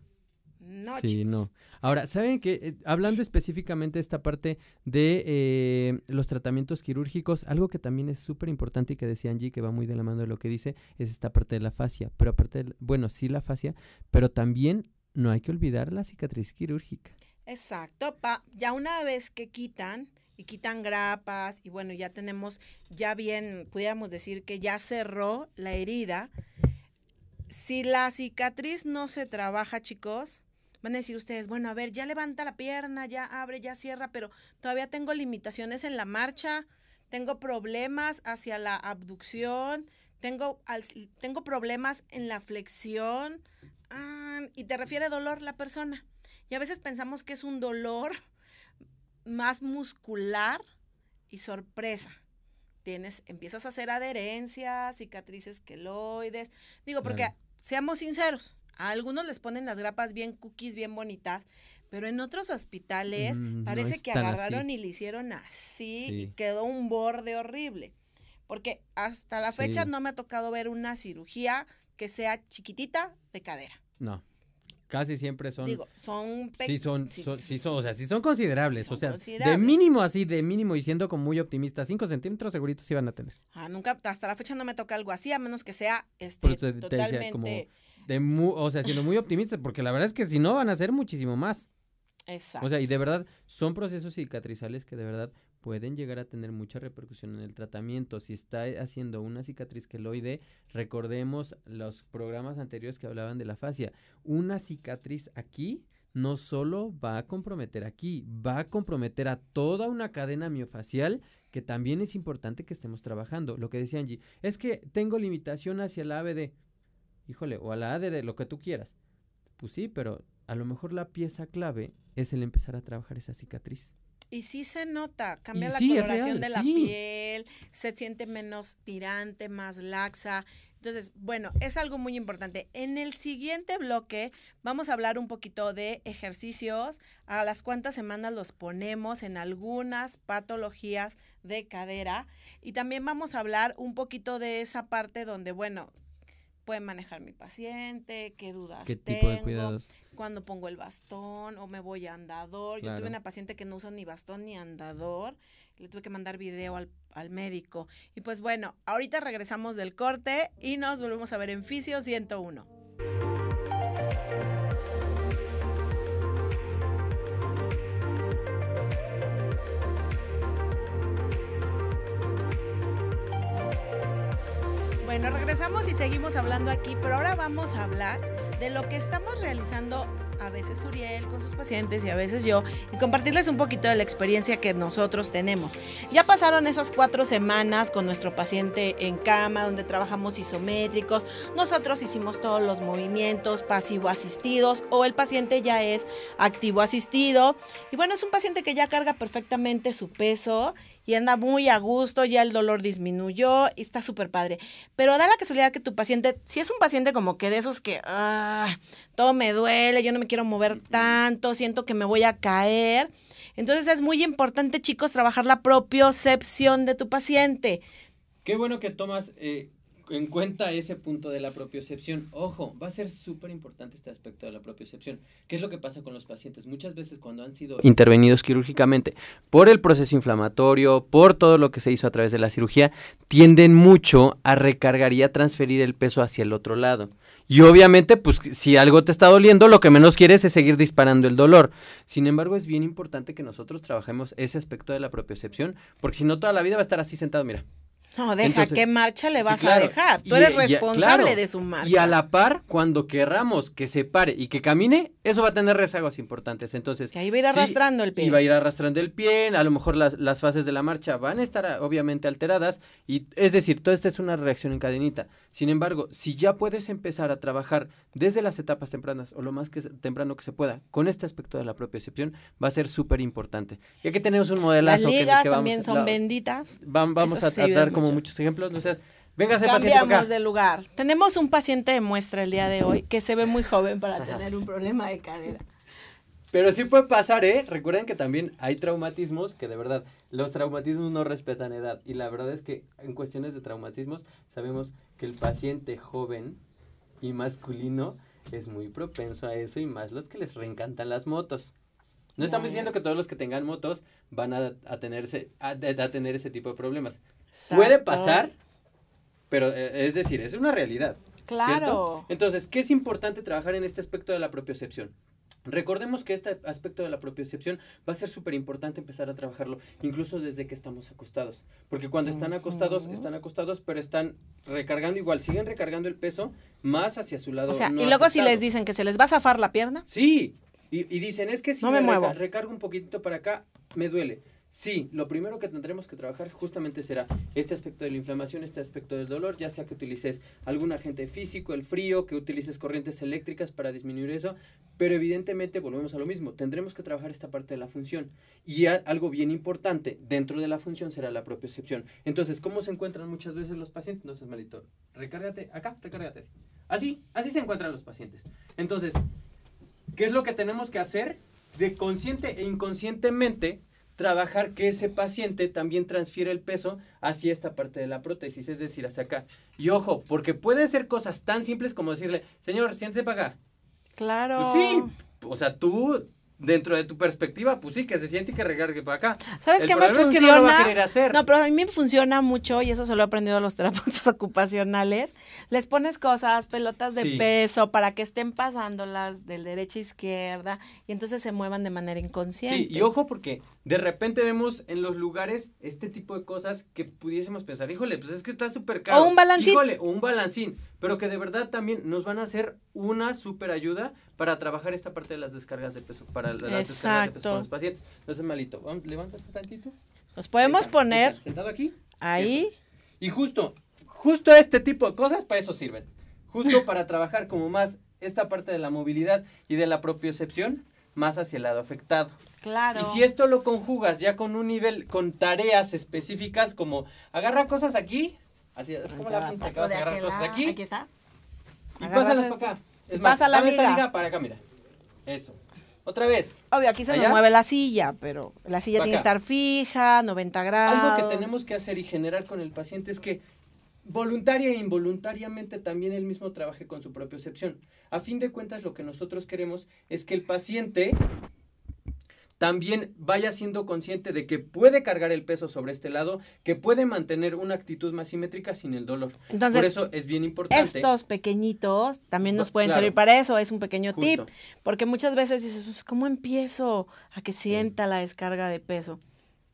A: no,
B: sí, no. Ahora, ¿saben que eh, hablando específicamente de esta parte de eh, los tratamientos quirúrgicos, algo que también es súper importante y que decía Angie que va muy de la mano de lo que dice, es esta parte de la fascia. Pero aparte, de, bueno, sí la fascia, pero también no hay que olvidar la cicatriz quirúrgica.
A: Exacto, pa, ya una vez que quitan y quitan grapas y bueno, ya tenemos, ya bien, pudiéramos decir que ya cerró la herida. Si la cicatriz no se trabaja, chicos, Van a decir ustedes, bueno, a ver, ya levanta la pierna, ya abre, ya cierra, pero todavía tengo limitaciones en la marcha, tengo problemas hacia la abducción, tengo, tengo problemas en la flexión, ah, y te refiere dolor la persona. Y a veces pensamos que es un dolor más muscular y sorpresa. Tienes, empiezas a hacer adherencias, cicatrices queloides. Digo, porque seamos sinceros, a algunos les ponen las grapas bien cookies, bien bonitas, pero en otros hospitales mm, parece que agarraron y le hicieron así y quedó un borde horrible. Porque hasta la fecha no me ha tocado ver una cirugía que sea chiquitita de cadera.
B: No. Casi siempre son.
A: Digo, son.
B: Sí, son, sí. son, o sea, sí son considerables. o sea, de mínimo así, de mínimo y siendo como muy optimista, 5 centímetros seguritos iban a tener.
A: Ah, nunca, hasta la fecha no me toca algo así, a menos que sea este, totalmente
B: de o sea, siendo muy optimista, porque la verdad es que si no van a ser muchísimo más.
A: Exacto.
B: O sea, y de verdad son procesos cicatrizales que de verdad pueden llegar a tener mucha repercusión en el tratamiento. Si está haciendo una cicatriz queloide, recordemos los programas anteriores que hablaban de la fascia. Una cicatriz aquí no solo va a comprometer aquí, va a comprometer a toda una cadena miofacial que también es importante que estemos trabajando. Lo que decía Angie, es que tengo limitación hacia la ABD híjole, o a la ADD, lo que tú quieras. Pues sí, pero a lo mejor la pieza clave es el empezar a trabajar esa cicatriz.
A: Y sí se nota, cambia la coloración de la piel, se siente menos tirante, más laxa. Entonces, bueno, es algo muy importante. En el siguiente bloque vamos a hablar un poquito de ejercicios, a las cuántas semanas los ponemos en algunas patologías de cadera y también vamos a hablar un poquito de esa parte donde, bueno, puede manejar mi paciente, qué dudas ¿Qué tengo, tipo de cuidados? cuando pongo el bastón o me voy a andador. Yo tuve una paciente que no usó ni bastón ni andador, le tuve que mandar video al, al, médico. Y pues bueno, ahorita regresamos del corte y nos volvemos a ver en Fisio 101. Bueno, regresamos y seguimos hablando aquí, pero ahora vamos a hablar de lo que estamos realizando a veces Uriel con sus pacientes y a veces yo, y compartirles un poquito de la experiencia que nosotros tenemos. Ya pasaron esas cuatro semanas con nuestro paciente en cama, donde trabajamos isométricos, nosotros hicimos todos los movimientos pasivo asistidos o el paciente ya es activo asistido. Y bueno, es un paciente que ya carga perfectamente su peso y anda muy a gusto, ya el dolor disminuyó y está súper padre. Pero da la casualidad que tu paciente, si es un paciente como que de esos que ah, todo me duele, yo no me quiero mover tanto, siento que me voy a caer. Entonces es muy importante, chicos, trabajar la propiocepción de tu paciente.
B: Qué bueno que tomas eh, en cuenta ese punto de la propiocepción. Ojo, va a ser súper importante este aspecto de la propiocepción. ¿Qué es lo que pasa con los pacientes? Muchas veces cuando han sido intervenidos quirúrgicamente por el proceso inflamatorio, por todo lo que se hizo a través de la cirugía, tienden mucho a recargar y a transferir el peso hacia el otro lado. Y obviamente, pues si algo te está doliendo, lo que menos quieres es seguir disparando el dolor. Sin embargo, es bien importante que nosotros trabajemos ese aspecto de la propiocepción, porque si no toda la vida va a estar así sentado, mira
A: No, deja, ¿qué marcha le vas a dejar? Tú eres responsable de su marcha.
B: Y a la par, cuando querramos que se pare y que camine, eso va a tener rezagos importantes. Entonces.
A: Y ahí va a ir arrastrando el pie.
B: Y va a ir arrastrando el pie, a lo mejor las, las fases de la marcha van a estar obviamente alteradas. Y es decir, todo esto es una reacción en cadenita. Sin embargo, si ya puedes empezar a trabajar desde las etapas tempranas o lo más que temprano que se pueda con este aspecto de la propiocepción, va a ser súper importante. Ya que tenemos un modelazo.
A: Las ligas también son benditas.
B: vamos a tratar como muchos ejemplos. Sé, venga
A: Cambiamos de lugar. Tenemos un paciente de muestra el día de hoy que se ve muy joven para tener un problema de cadera.
B: Pero sí puede pasar, ¿eh? Recuerden que también hay traumatismos que de verdad, los traumatismos no respetan edad. Y la verdad es que en cuestiones de traumatismos sabemos que el paciente joven y masculino es muy propenso a eso y más los que les reencantan las motos. No estamos diciendo que todos los que tengan motos van a, tenerse, a, tener ese tipo de problemas. Puede pasar, pero eh, es decir, es una realidad. Claro. Entonces, ¿qué es importante trabajar en este aspecto de la propiocepción? Recordemos que este aspecto de la propiocepción va a ser súper importante empezar a trabajarlo, incluso desde que estamos acostados. Porque cuando están acostados, están acostados, pero están recargando igual, siguen recargando el peso más hacia su lado.
A: O sea, y luego si les dicen que se les va a zafar la pierna.
B: Sí, y, dicen, es que si me, muevo. recargo un poquitito para acá, me duele. Sí, lo primero que tendremos que trabajar justamente será este aspecto de la inflamación, este aspecto del dolor, ya sea que utilices algún agente físico, el frío, que utilices corrientes eléctricas para disminuir eso, pero evidentemente volvemos a lo mismo, tendremos que trabajar esta parte de la función. Y algo bien importante dentro de la función será la propiocepción. Entonces, ¿cómo se encuentran muchas veces los pacientes? No seas malito, recárgate acá, recárgate así. Así, así se encuentran los pacientes. Entonces, ¿qué es lo que tenemos que hacer? De consciente e inconscientemente trabajar que ese paciente también transfiere el peso hacia esta parte de la prótesis, es decir, hacia acá. Y ojo, porque pueden ser cosas tan simples como decirle, señor, siéntese para acá.
A: Claro.
B: Pues sí, o sea, tú dentro de tu perspectiva, pues sí, que se siente y que regargue para acá.
A: ¿Sabes qué me funciona? no, no, pero a mí me funciona mucho y eso se lo he aprendido a los terapeutas (laughs) ocupacionales. Les pones cosas, pelotas de peso para que estén pasándolas del derecha a izquierda y entonces se muevan de manera inconsciente. Sí,
B: y ojo porque de repente vemos en los lugares este tipo de cosas que pudiésemos pensar, híjole, pues es que está súper caro.
A: O un balancín.
B: Híjole, o un balancín, pero que de verdad también nos van a hacer una súper ayuda para trabajar esta parte de las descargas de peso, para las descargas de peso con los pacientes. No es malito. Vamos, levántate tantito.
A: Nos podemos poner.
B: sentado aquí.
A: Ahí.
B: Y justo, justo este tipo de cosas para eso sirven. Justo para (laughs) trabajar como más esta parte de la movilidad y de la propiocepción más hacia el lado afectado.
A: Claro.
B: Y si esto lo conjugas ya con un nivel, con tareas específicas como agarra cosas aquí, así es como la pinta, agarrar cosas aquí.
A: Aquí está.
B: Y pásalas para acá. Es más,
A: pasa la liga.
B: para acá, mira. Eso. Otra vez.
A: Obvio, aquí se nos mueve la silla, pero la silla tiene que estar fija, 90 grados.
B: Algo que tenemos que hacer y generar con el paciente es que voluntaria e involuntariamente también él mismo trabaje con su propia excepción. A fin de cuentas, lo que nosotros queremos es que el paciente también vaya siendo consciente de que puede cargar el peso sobre este lado, que puede mantener una actitud más simétrica sin el dolor. Entonces, Por eso es bien importante.
A: Estos pequeñitos también nos pueden servir para eso, es un pequeño tip, porque muchas veces dices, pues, ¿cómo empiezo a que sienta la descarga de peso?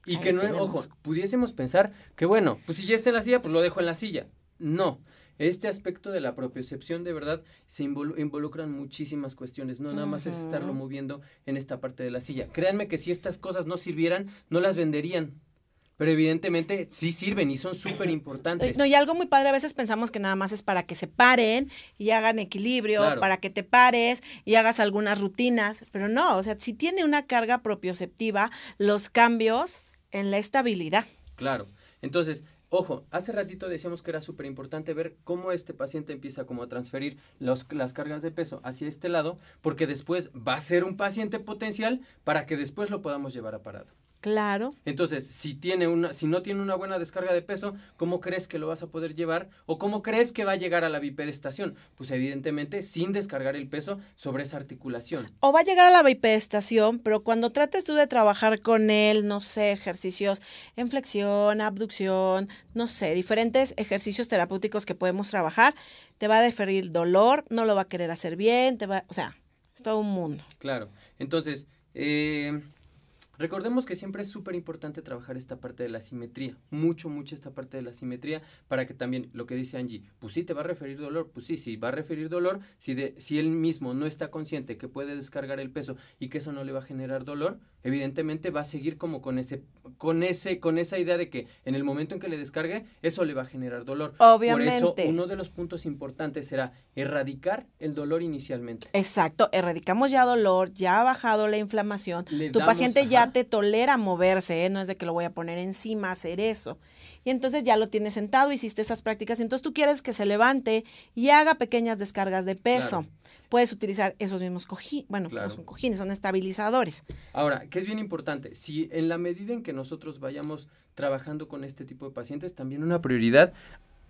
B: Y que no, ojo, pudiésemos pensar que bueno, pues si ya está en la silla, pues lo dejo en la silla. No, este aspecto de la propiocepción de verdad se involucran muchísimas cuestiones, no nada más es estarlo moviendo en esta parte de la silla. Créanme que si estas cosas no sirvieran, no las venderían. Pero evidentemente sí sirven y son súper (laughs) importantes.
A: No, y algo muy padre, a veces pensamos que nada más es para que se paren y hagan equilibrio, para que te pares y hagas algunas rutinas, pero no, o sea, si tiene una carga propioceptiva, los cambios en la estabilidad.
B: Claro. Entonces, Ojo, hace ratito decíamos que era súper importante ver cómo este paciente empieza como a transferir las cargas de peso hacia este lado, porque después va a ser un paciente potencial para que después lo podamos llevar a parado.
A: Claro.
B: Entonces, si tiene una, si no tiene una buena descarga de peso, ¿cómo crees que lo vas a poder llevar? ¿O cómo crees que va a llegar a la bipedestación? Pues evidentemente sin descargar el peso sobre esa articulación.
A: O va a llegar a la bipedestación, pero cuando trates tú de trabajar con él, no sé, ejercicios en flexión, abducción, no sé, diferentes ejercicios terapéuticos que podemos trabajar, te va a deferir dolor, no lo va a querer hacer bien, te va, o sea, es todo un mundo.
B: Claro. Entonces, eh Recordemos que siempre es súper importante trabajar esta parte de la simetría, mucho, mucho esta parte de la simetría, para que también, lo que dice Angie, pues sí, te va a referir dolor, pues sí, sí, va a referir dolor, si, de, si él mismo no está consciente que puede descargar el peso y que eso no le va a generar dolor, evidentemente va a seguir como con ese, con ese, con esa idea de que en el momento en que le descargue, eso le va a generar dolor.
A: Obviamente.
B: Por eso, uno de los puntos importantes será erradicar el dolor inicialmente.
A: Exacto, erradicamos ya dolor, ya ha bajado la inflamación, tu paciente ya tolera moverse, ¿eh? no es de que lo voy a poner encima, hacer eso. Y entonces ya lo tienes sentado, hiciste esas prácticas, y entonces tú quieres que se levante y haga pequeñas descargas de peso. Puedes utilizar esos mismos cojines, bueno, no son cojines, son estabilizadores.
B: Ahora, que es bien importante, si en la medida en que nosotros vayamos trabajando con este tipo de pacientes, también una prioridad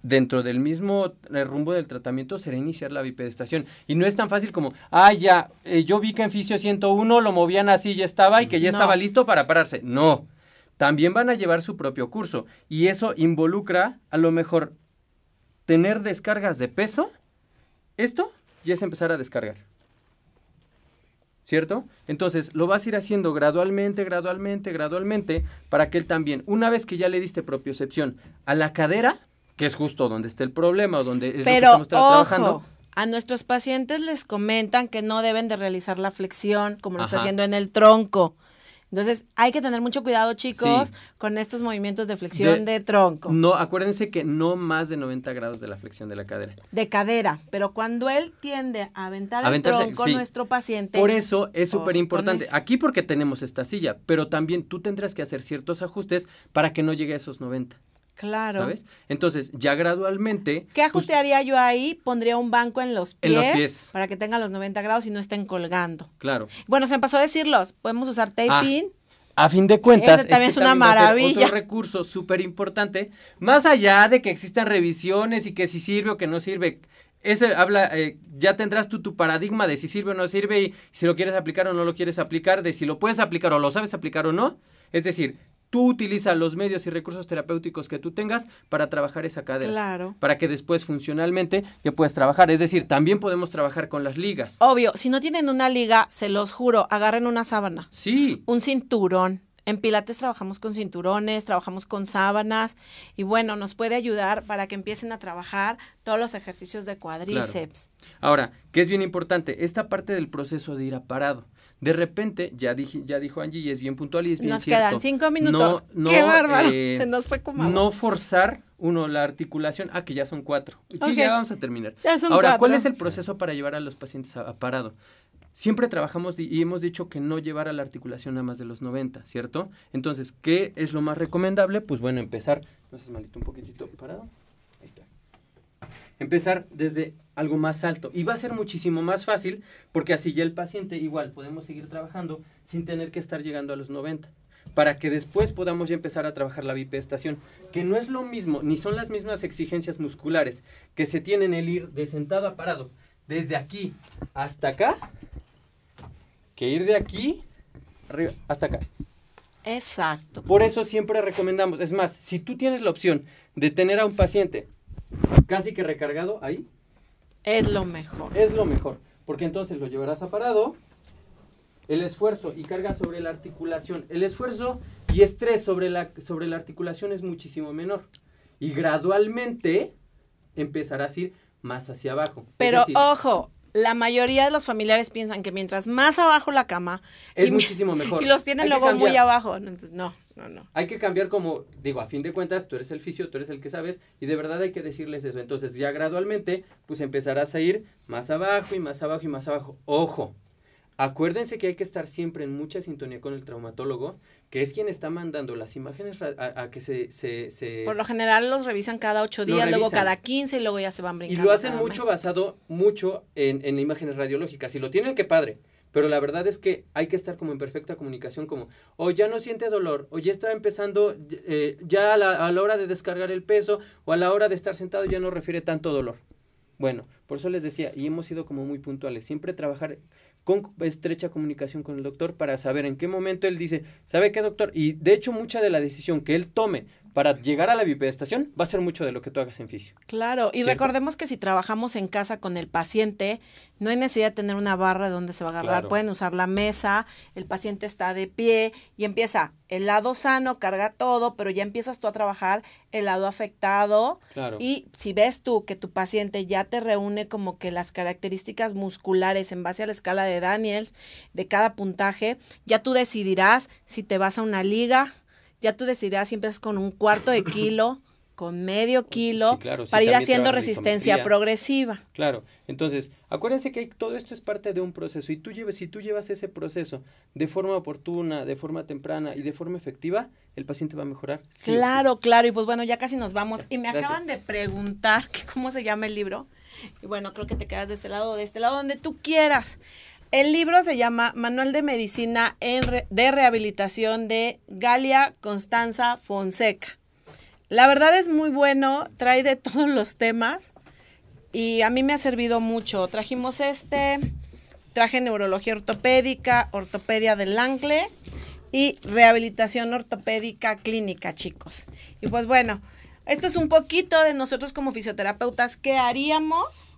B: dentro del mismo eh, rumbo del tratamiento será iniciar la bipedestación. Y no es tan fácil como, ah, ya, eh, yo vi que en Fisio 101 lo movían así, ya estaba y que ya estaba listo para pararse. No, también van a llevar su propio curso. Y eso involucra, a lo mejor, tener descargas de peso. Esto ya es empezar a descargar. ¿Cierto? Entonces lo vas a ir haciendo gradualmente, gradualmente, gradualmente, para que él también, una vez que ya le diste propiocepción a la cadera, que es justo donde está el problema o donde es
A: Pero, lo que estamos trabajando. A nuestros pacientes les comentan que no deben de realizar la flexión como lo está haciendo en el tronco. Entonces, hay que tener mucho cuidado, chicos, con estos movimientos de flexión de, tronco.
B: No, acuérdense que no más de 90 grados de la flexión de la cadera.
A: De cadera, pero cuando él tiende a aventar el tronco, nuestro paciente.
B: Por eso es súper importante. Aquí porque tenemos esta silla, pero también tú tendrás que hacer ciertos ajustes para que no llegue a esos 90.
A: Claro. ¿Sabes?
B: Entonces, ya gradualmente.
A: ¿Qué ajuste haría yo ahí? Pondría un banco en los pies. En los pies. Para que tenga los 90 grados y no estén colgando.
B: Claro.
A: Bueno, se me pasó a decirlos. Podemos usar taping.
B: Ah, a fin de cuentas,
A: Ese también es, una maravilla.
B: Otro recurso súper importante, más allá de que existan revisiones y que si sirve o que no sirve, ese habla, eh, ya tendrás tú tu paradigma de si sirve o no sirve y si lo quieres aplicar o no lo quieres aplicar, de si lo puedes aplicar o lo sabes aplicar o no. Es decir, tú utilizas los medios y recursos terapéuticos que tú tengas para trabajar esa cadera.
A: Claro.
B: Para que después funcionalmente ya puedas trabajar. Es decir, también podemos trabajar con las ligas.
A: Obvio, si no tienen una liga, se los juro, agarren una sábana.
B: Sí.
A: Un cinturón. En Pilates trabajamos con cinturones, trabajamos con sábanas y bueno, nos puede ayudar para que empiecen a trabajar todos los ejercicios de cuádriceps.
B: Ahora, ¿qué es bien importante? Esta parte del proceso de ir a parado. De repente, ya, dije, ya dijo Angie y es bien puntual y es bien
A: nos
B: cierto.
A: Nos quedan cinco minutos. ¡Qué bárbaro! Eh, Se nos fue como
B: No forzar, uno, la articulación. Ah, que ya son cuatro. Sí, ya vamos a terminar. Ahora, ¿cuál es el proceso para llevar a los pacientes a, parado? Siempre trabajamos y hemos dicho que no llevar a la articulación a más de los 90, ¿cierto? Entonces, ¿qué es lo más recomendable? Pues bueno, empezar, no sé, malito, un poquitito parado. Ahí está empezar desde algo más alto. Y va a ser muchísimo más fácil porque así ya el paciente igual podemos seguir trabajando sin tener que estar llegando a los 90 para que después podamos ya empezar a trabajar la bipedestación, que no es lo mismo, ni son las mismas exigencias musculares que se tienen el ir de sentado a parado, desde aquí hasta acá, que ir de aquí arriba hasta acá.
A: Exacto.
B: Por eso siempre recomendamos, es más, si tú tienes la opción de tener a un paciente casi que recargado ahí.
A: Es lo mejor.
B: Es lo mejor, porque entonces lo llevarás a parado. El esfuerzo y carga sobre la articulación. El esfuerzo y estrés sobre la, sobre la articulación es muchísimo menor. Y gradualmente empezarás a ir más hacia abajo.
A: Pero ojo, la mayoría de los familiares piensan que mientras más abajo la cama
B: es muchísimo mejor.
A: Y los tienen luego muy abajo. No, no, no.
B: Hay que cambiar como, digo, a fin de cuentas, tú eres el fisio, tú eres el que sabes, y de verdad hay que decirles eso. Entonces ya gradualmente, pues empezarás a ir más abajo y más abajo y más abajo. Ojo, acuérdense que hay que estar siempre en mucha sintonía con el traumatólogo, que es quien está mandando las imágenes a, que se, se,
A: Por lo general los revisan cada ocho días, luego cada quince y luego ya se van brincando.
B: Y lo hacen mucho basado mucho en, en imágenes radiológicas. Si lo tienen, que padre. Pero la verdad es que hay que estar como en perfecta comunicación, como, o ya no siente dolor, o ya está empezando, eh, ya a la, a la, hora de descargar el peso, o a la hora de estar sentado ya no refiere tanto dolor. Bueno, por eso les decía, y hemos sido como muy puntuales, siempre trabajar con estrecha comunicación con el doctor para saber en qué momento él dice, ¿sabe qué doctor? Y de hecho mucha de la decisión que él tome
C: para llegar a la bipedestación va a ser mucho de lo que tú hagas en fisio.
A: Claro, y recordemos que si trabajamos en casa con el paciente, no hay necesidad de tener una barra donde se va a agarrar, pueden usar la mesa, el paciente está de pie y empieza el lado sano, carga todo, pero ya empiezas tú a trabajar el lado afectado. Claro. Y si ves tú que tu paciente ya te reúne como que las características musculares en base a la escala de Daniels de cada puntaje, ya tú decidirás si te vas a una liga, ya tú decidirás si empiezas con un cuarto de kilo, (coughs) con medio kilo, para ir haciendo resistencia progresiva.
C: Claro, entonces, acuérdense que todo esto es parte de un proceso y tú lleves, si tú llevas ese proceso de forma oportuna, de forma temprana y de forma efectiva, el paciente va a mejorar.
A: claro, claro, y pues bueno, ya casi nos vamos. Y me acaban de preguntar que cómo se llama el libro. Y bueno, creo que te quedas de este lado, de este lado, donde tú quieras. El libro se llama Manual de Medicina de Rehabilitación de Galia Constanza Fonseca. La verdad es muy bueno, trae de (laughs) todos los temas y a mí me ha servido mucho. Trajimos este, traje neurología ortopédica, ortopedia del angle y rehabilitación ortopédica clínica, chicos. Y pues bueno, esto es un poquito de nosotros como fisioterapeutas, ¿qué haríamos?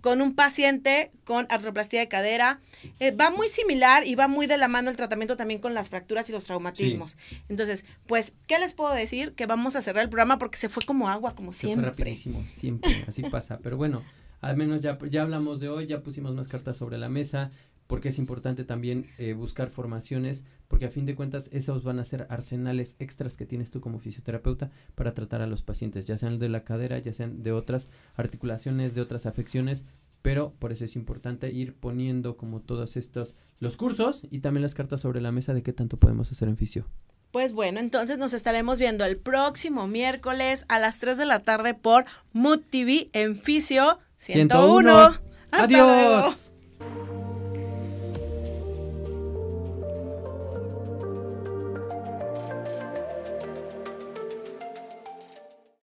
A: Con un paciente con artroplastía de cadera. Eh, va muy similar y va muy de la mano el tratamiento también con las fracturas y los traumatismos. Entonces, pues, ¿qué les puedo decir? Que vamos a cerrar el programa porque se fue como agua, como siempre.
B: Fue rapidísimo, siempre, así pasa. Pero bueno, al menos ya, ya hablamos de hoy, ya pusimos más cartas sobre la mesa porque es importante también eh, buscar formaciones, porque a fin de cuentas esos van a ser arsenales extras que tienes tú como fisioterapeuta para tratar a los pacientes, ya sean de la cadera, ya sean de otras articulaciones, de otras afecciones, pero por eso es importante ir poniendo como todos estos los cursos y también las cartas sobre la mesa de qué tanto podemos hacer en fisio.
A: Pues bueno, entonces nos estaremos viendo el próximo miércoles a las 3 de la tarde por Mood TV en Fisio 101.
B: Adiós.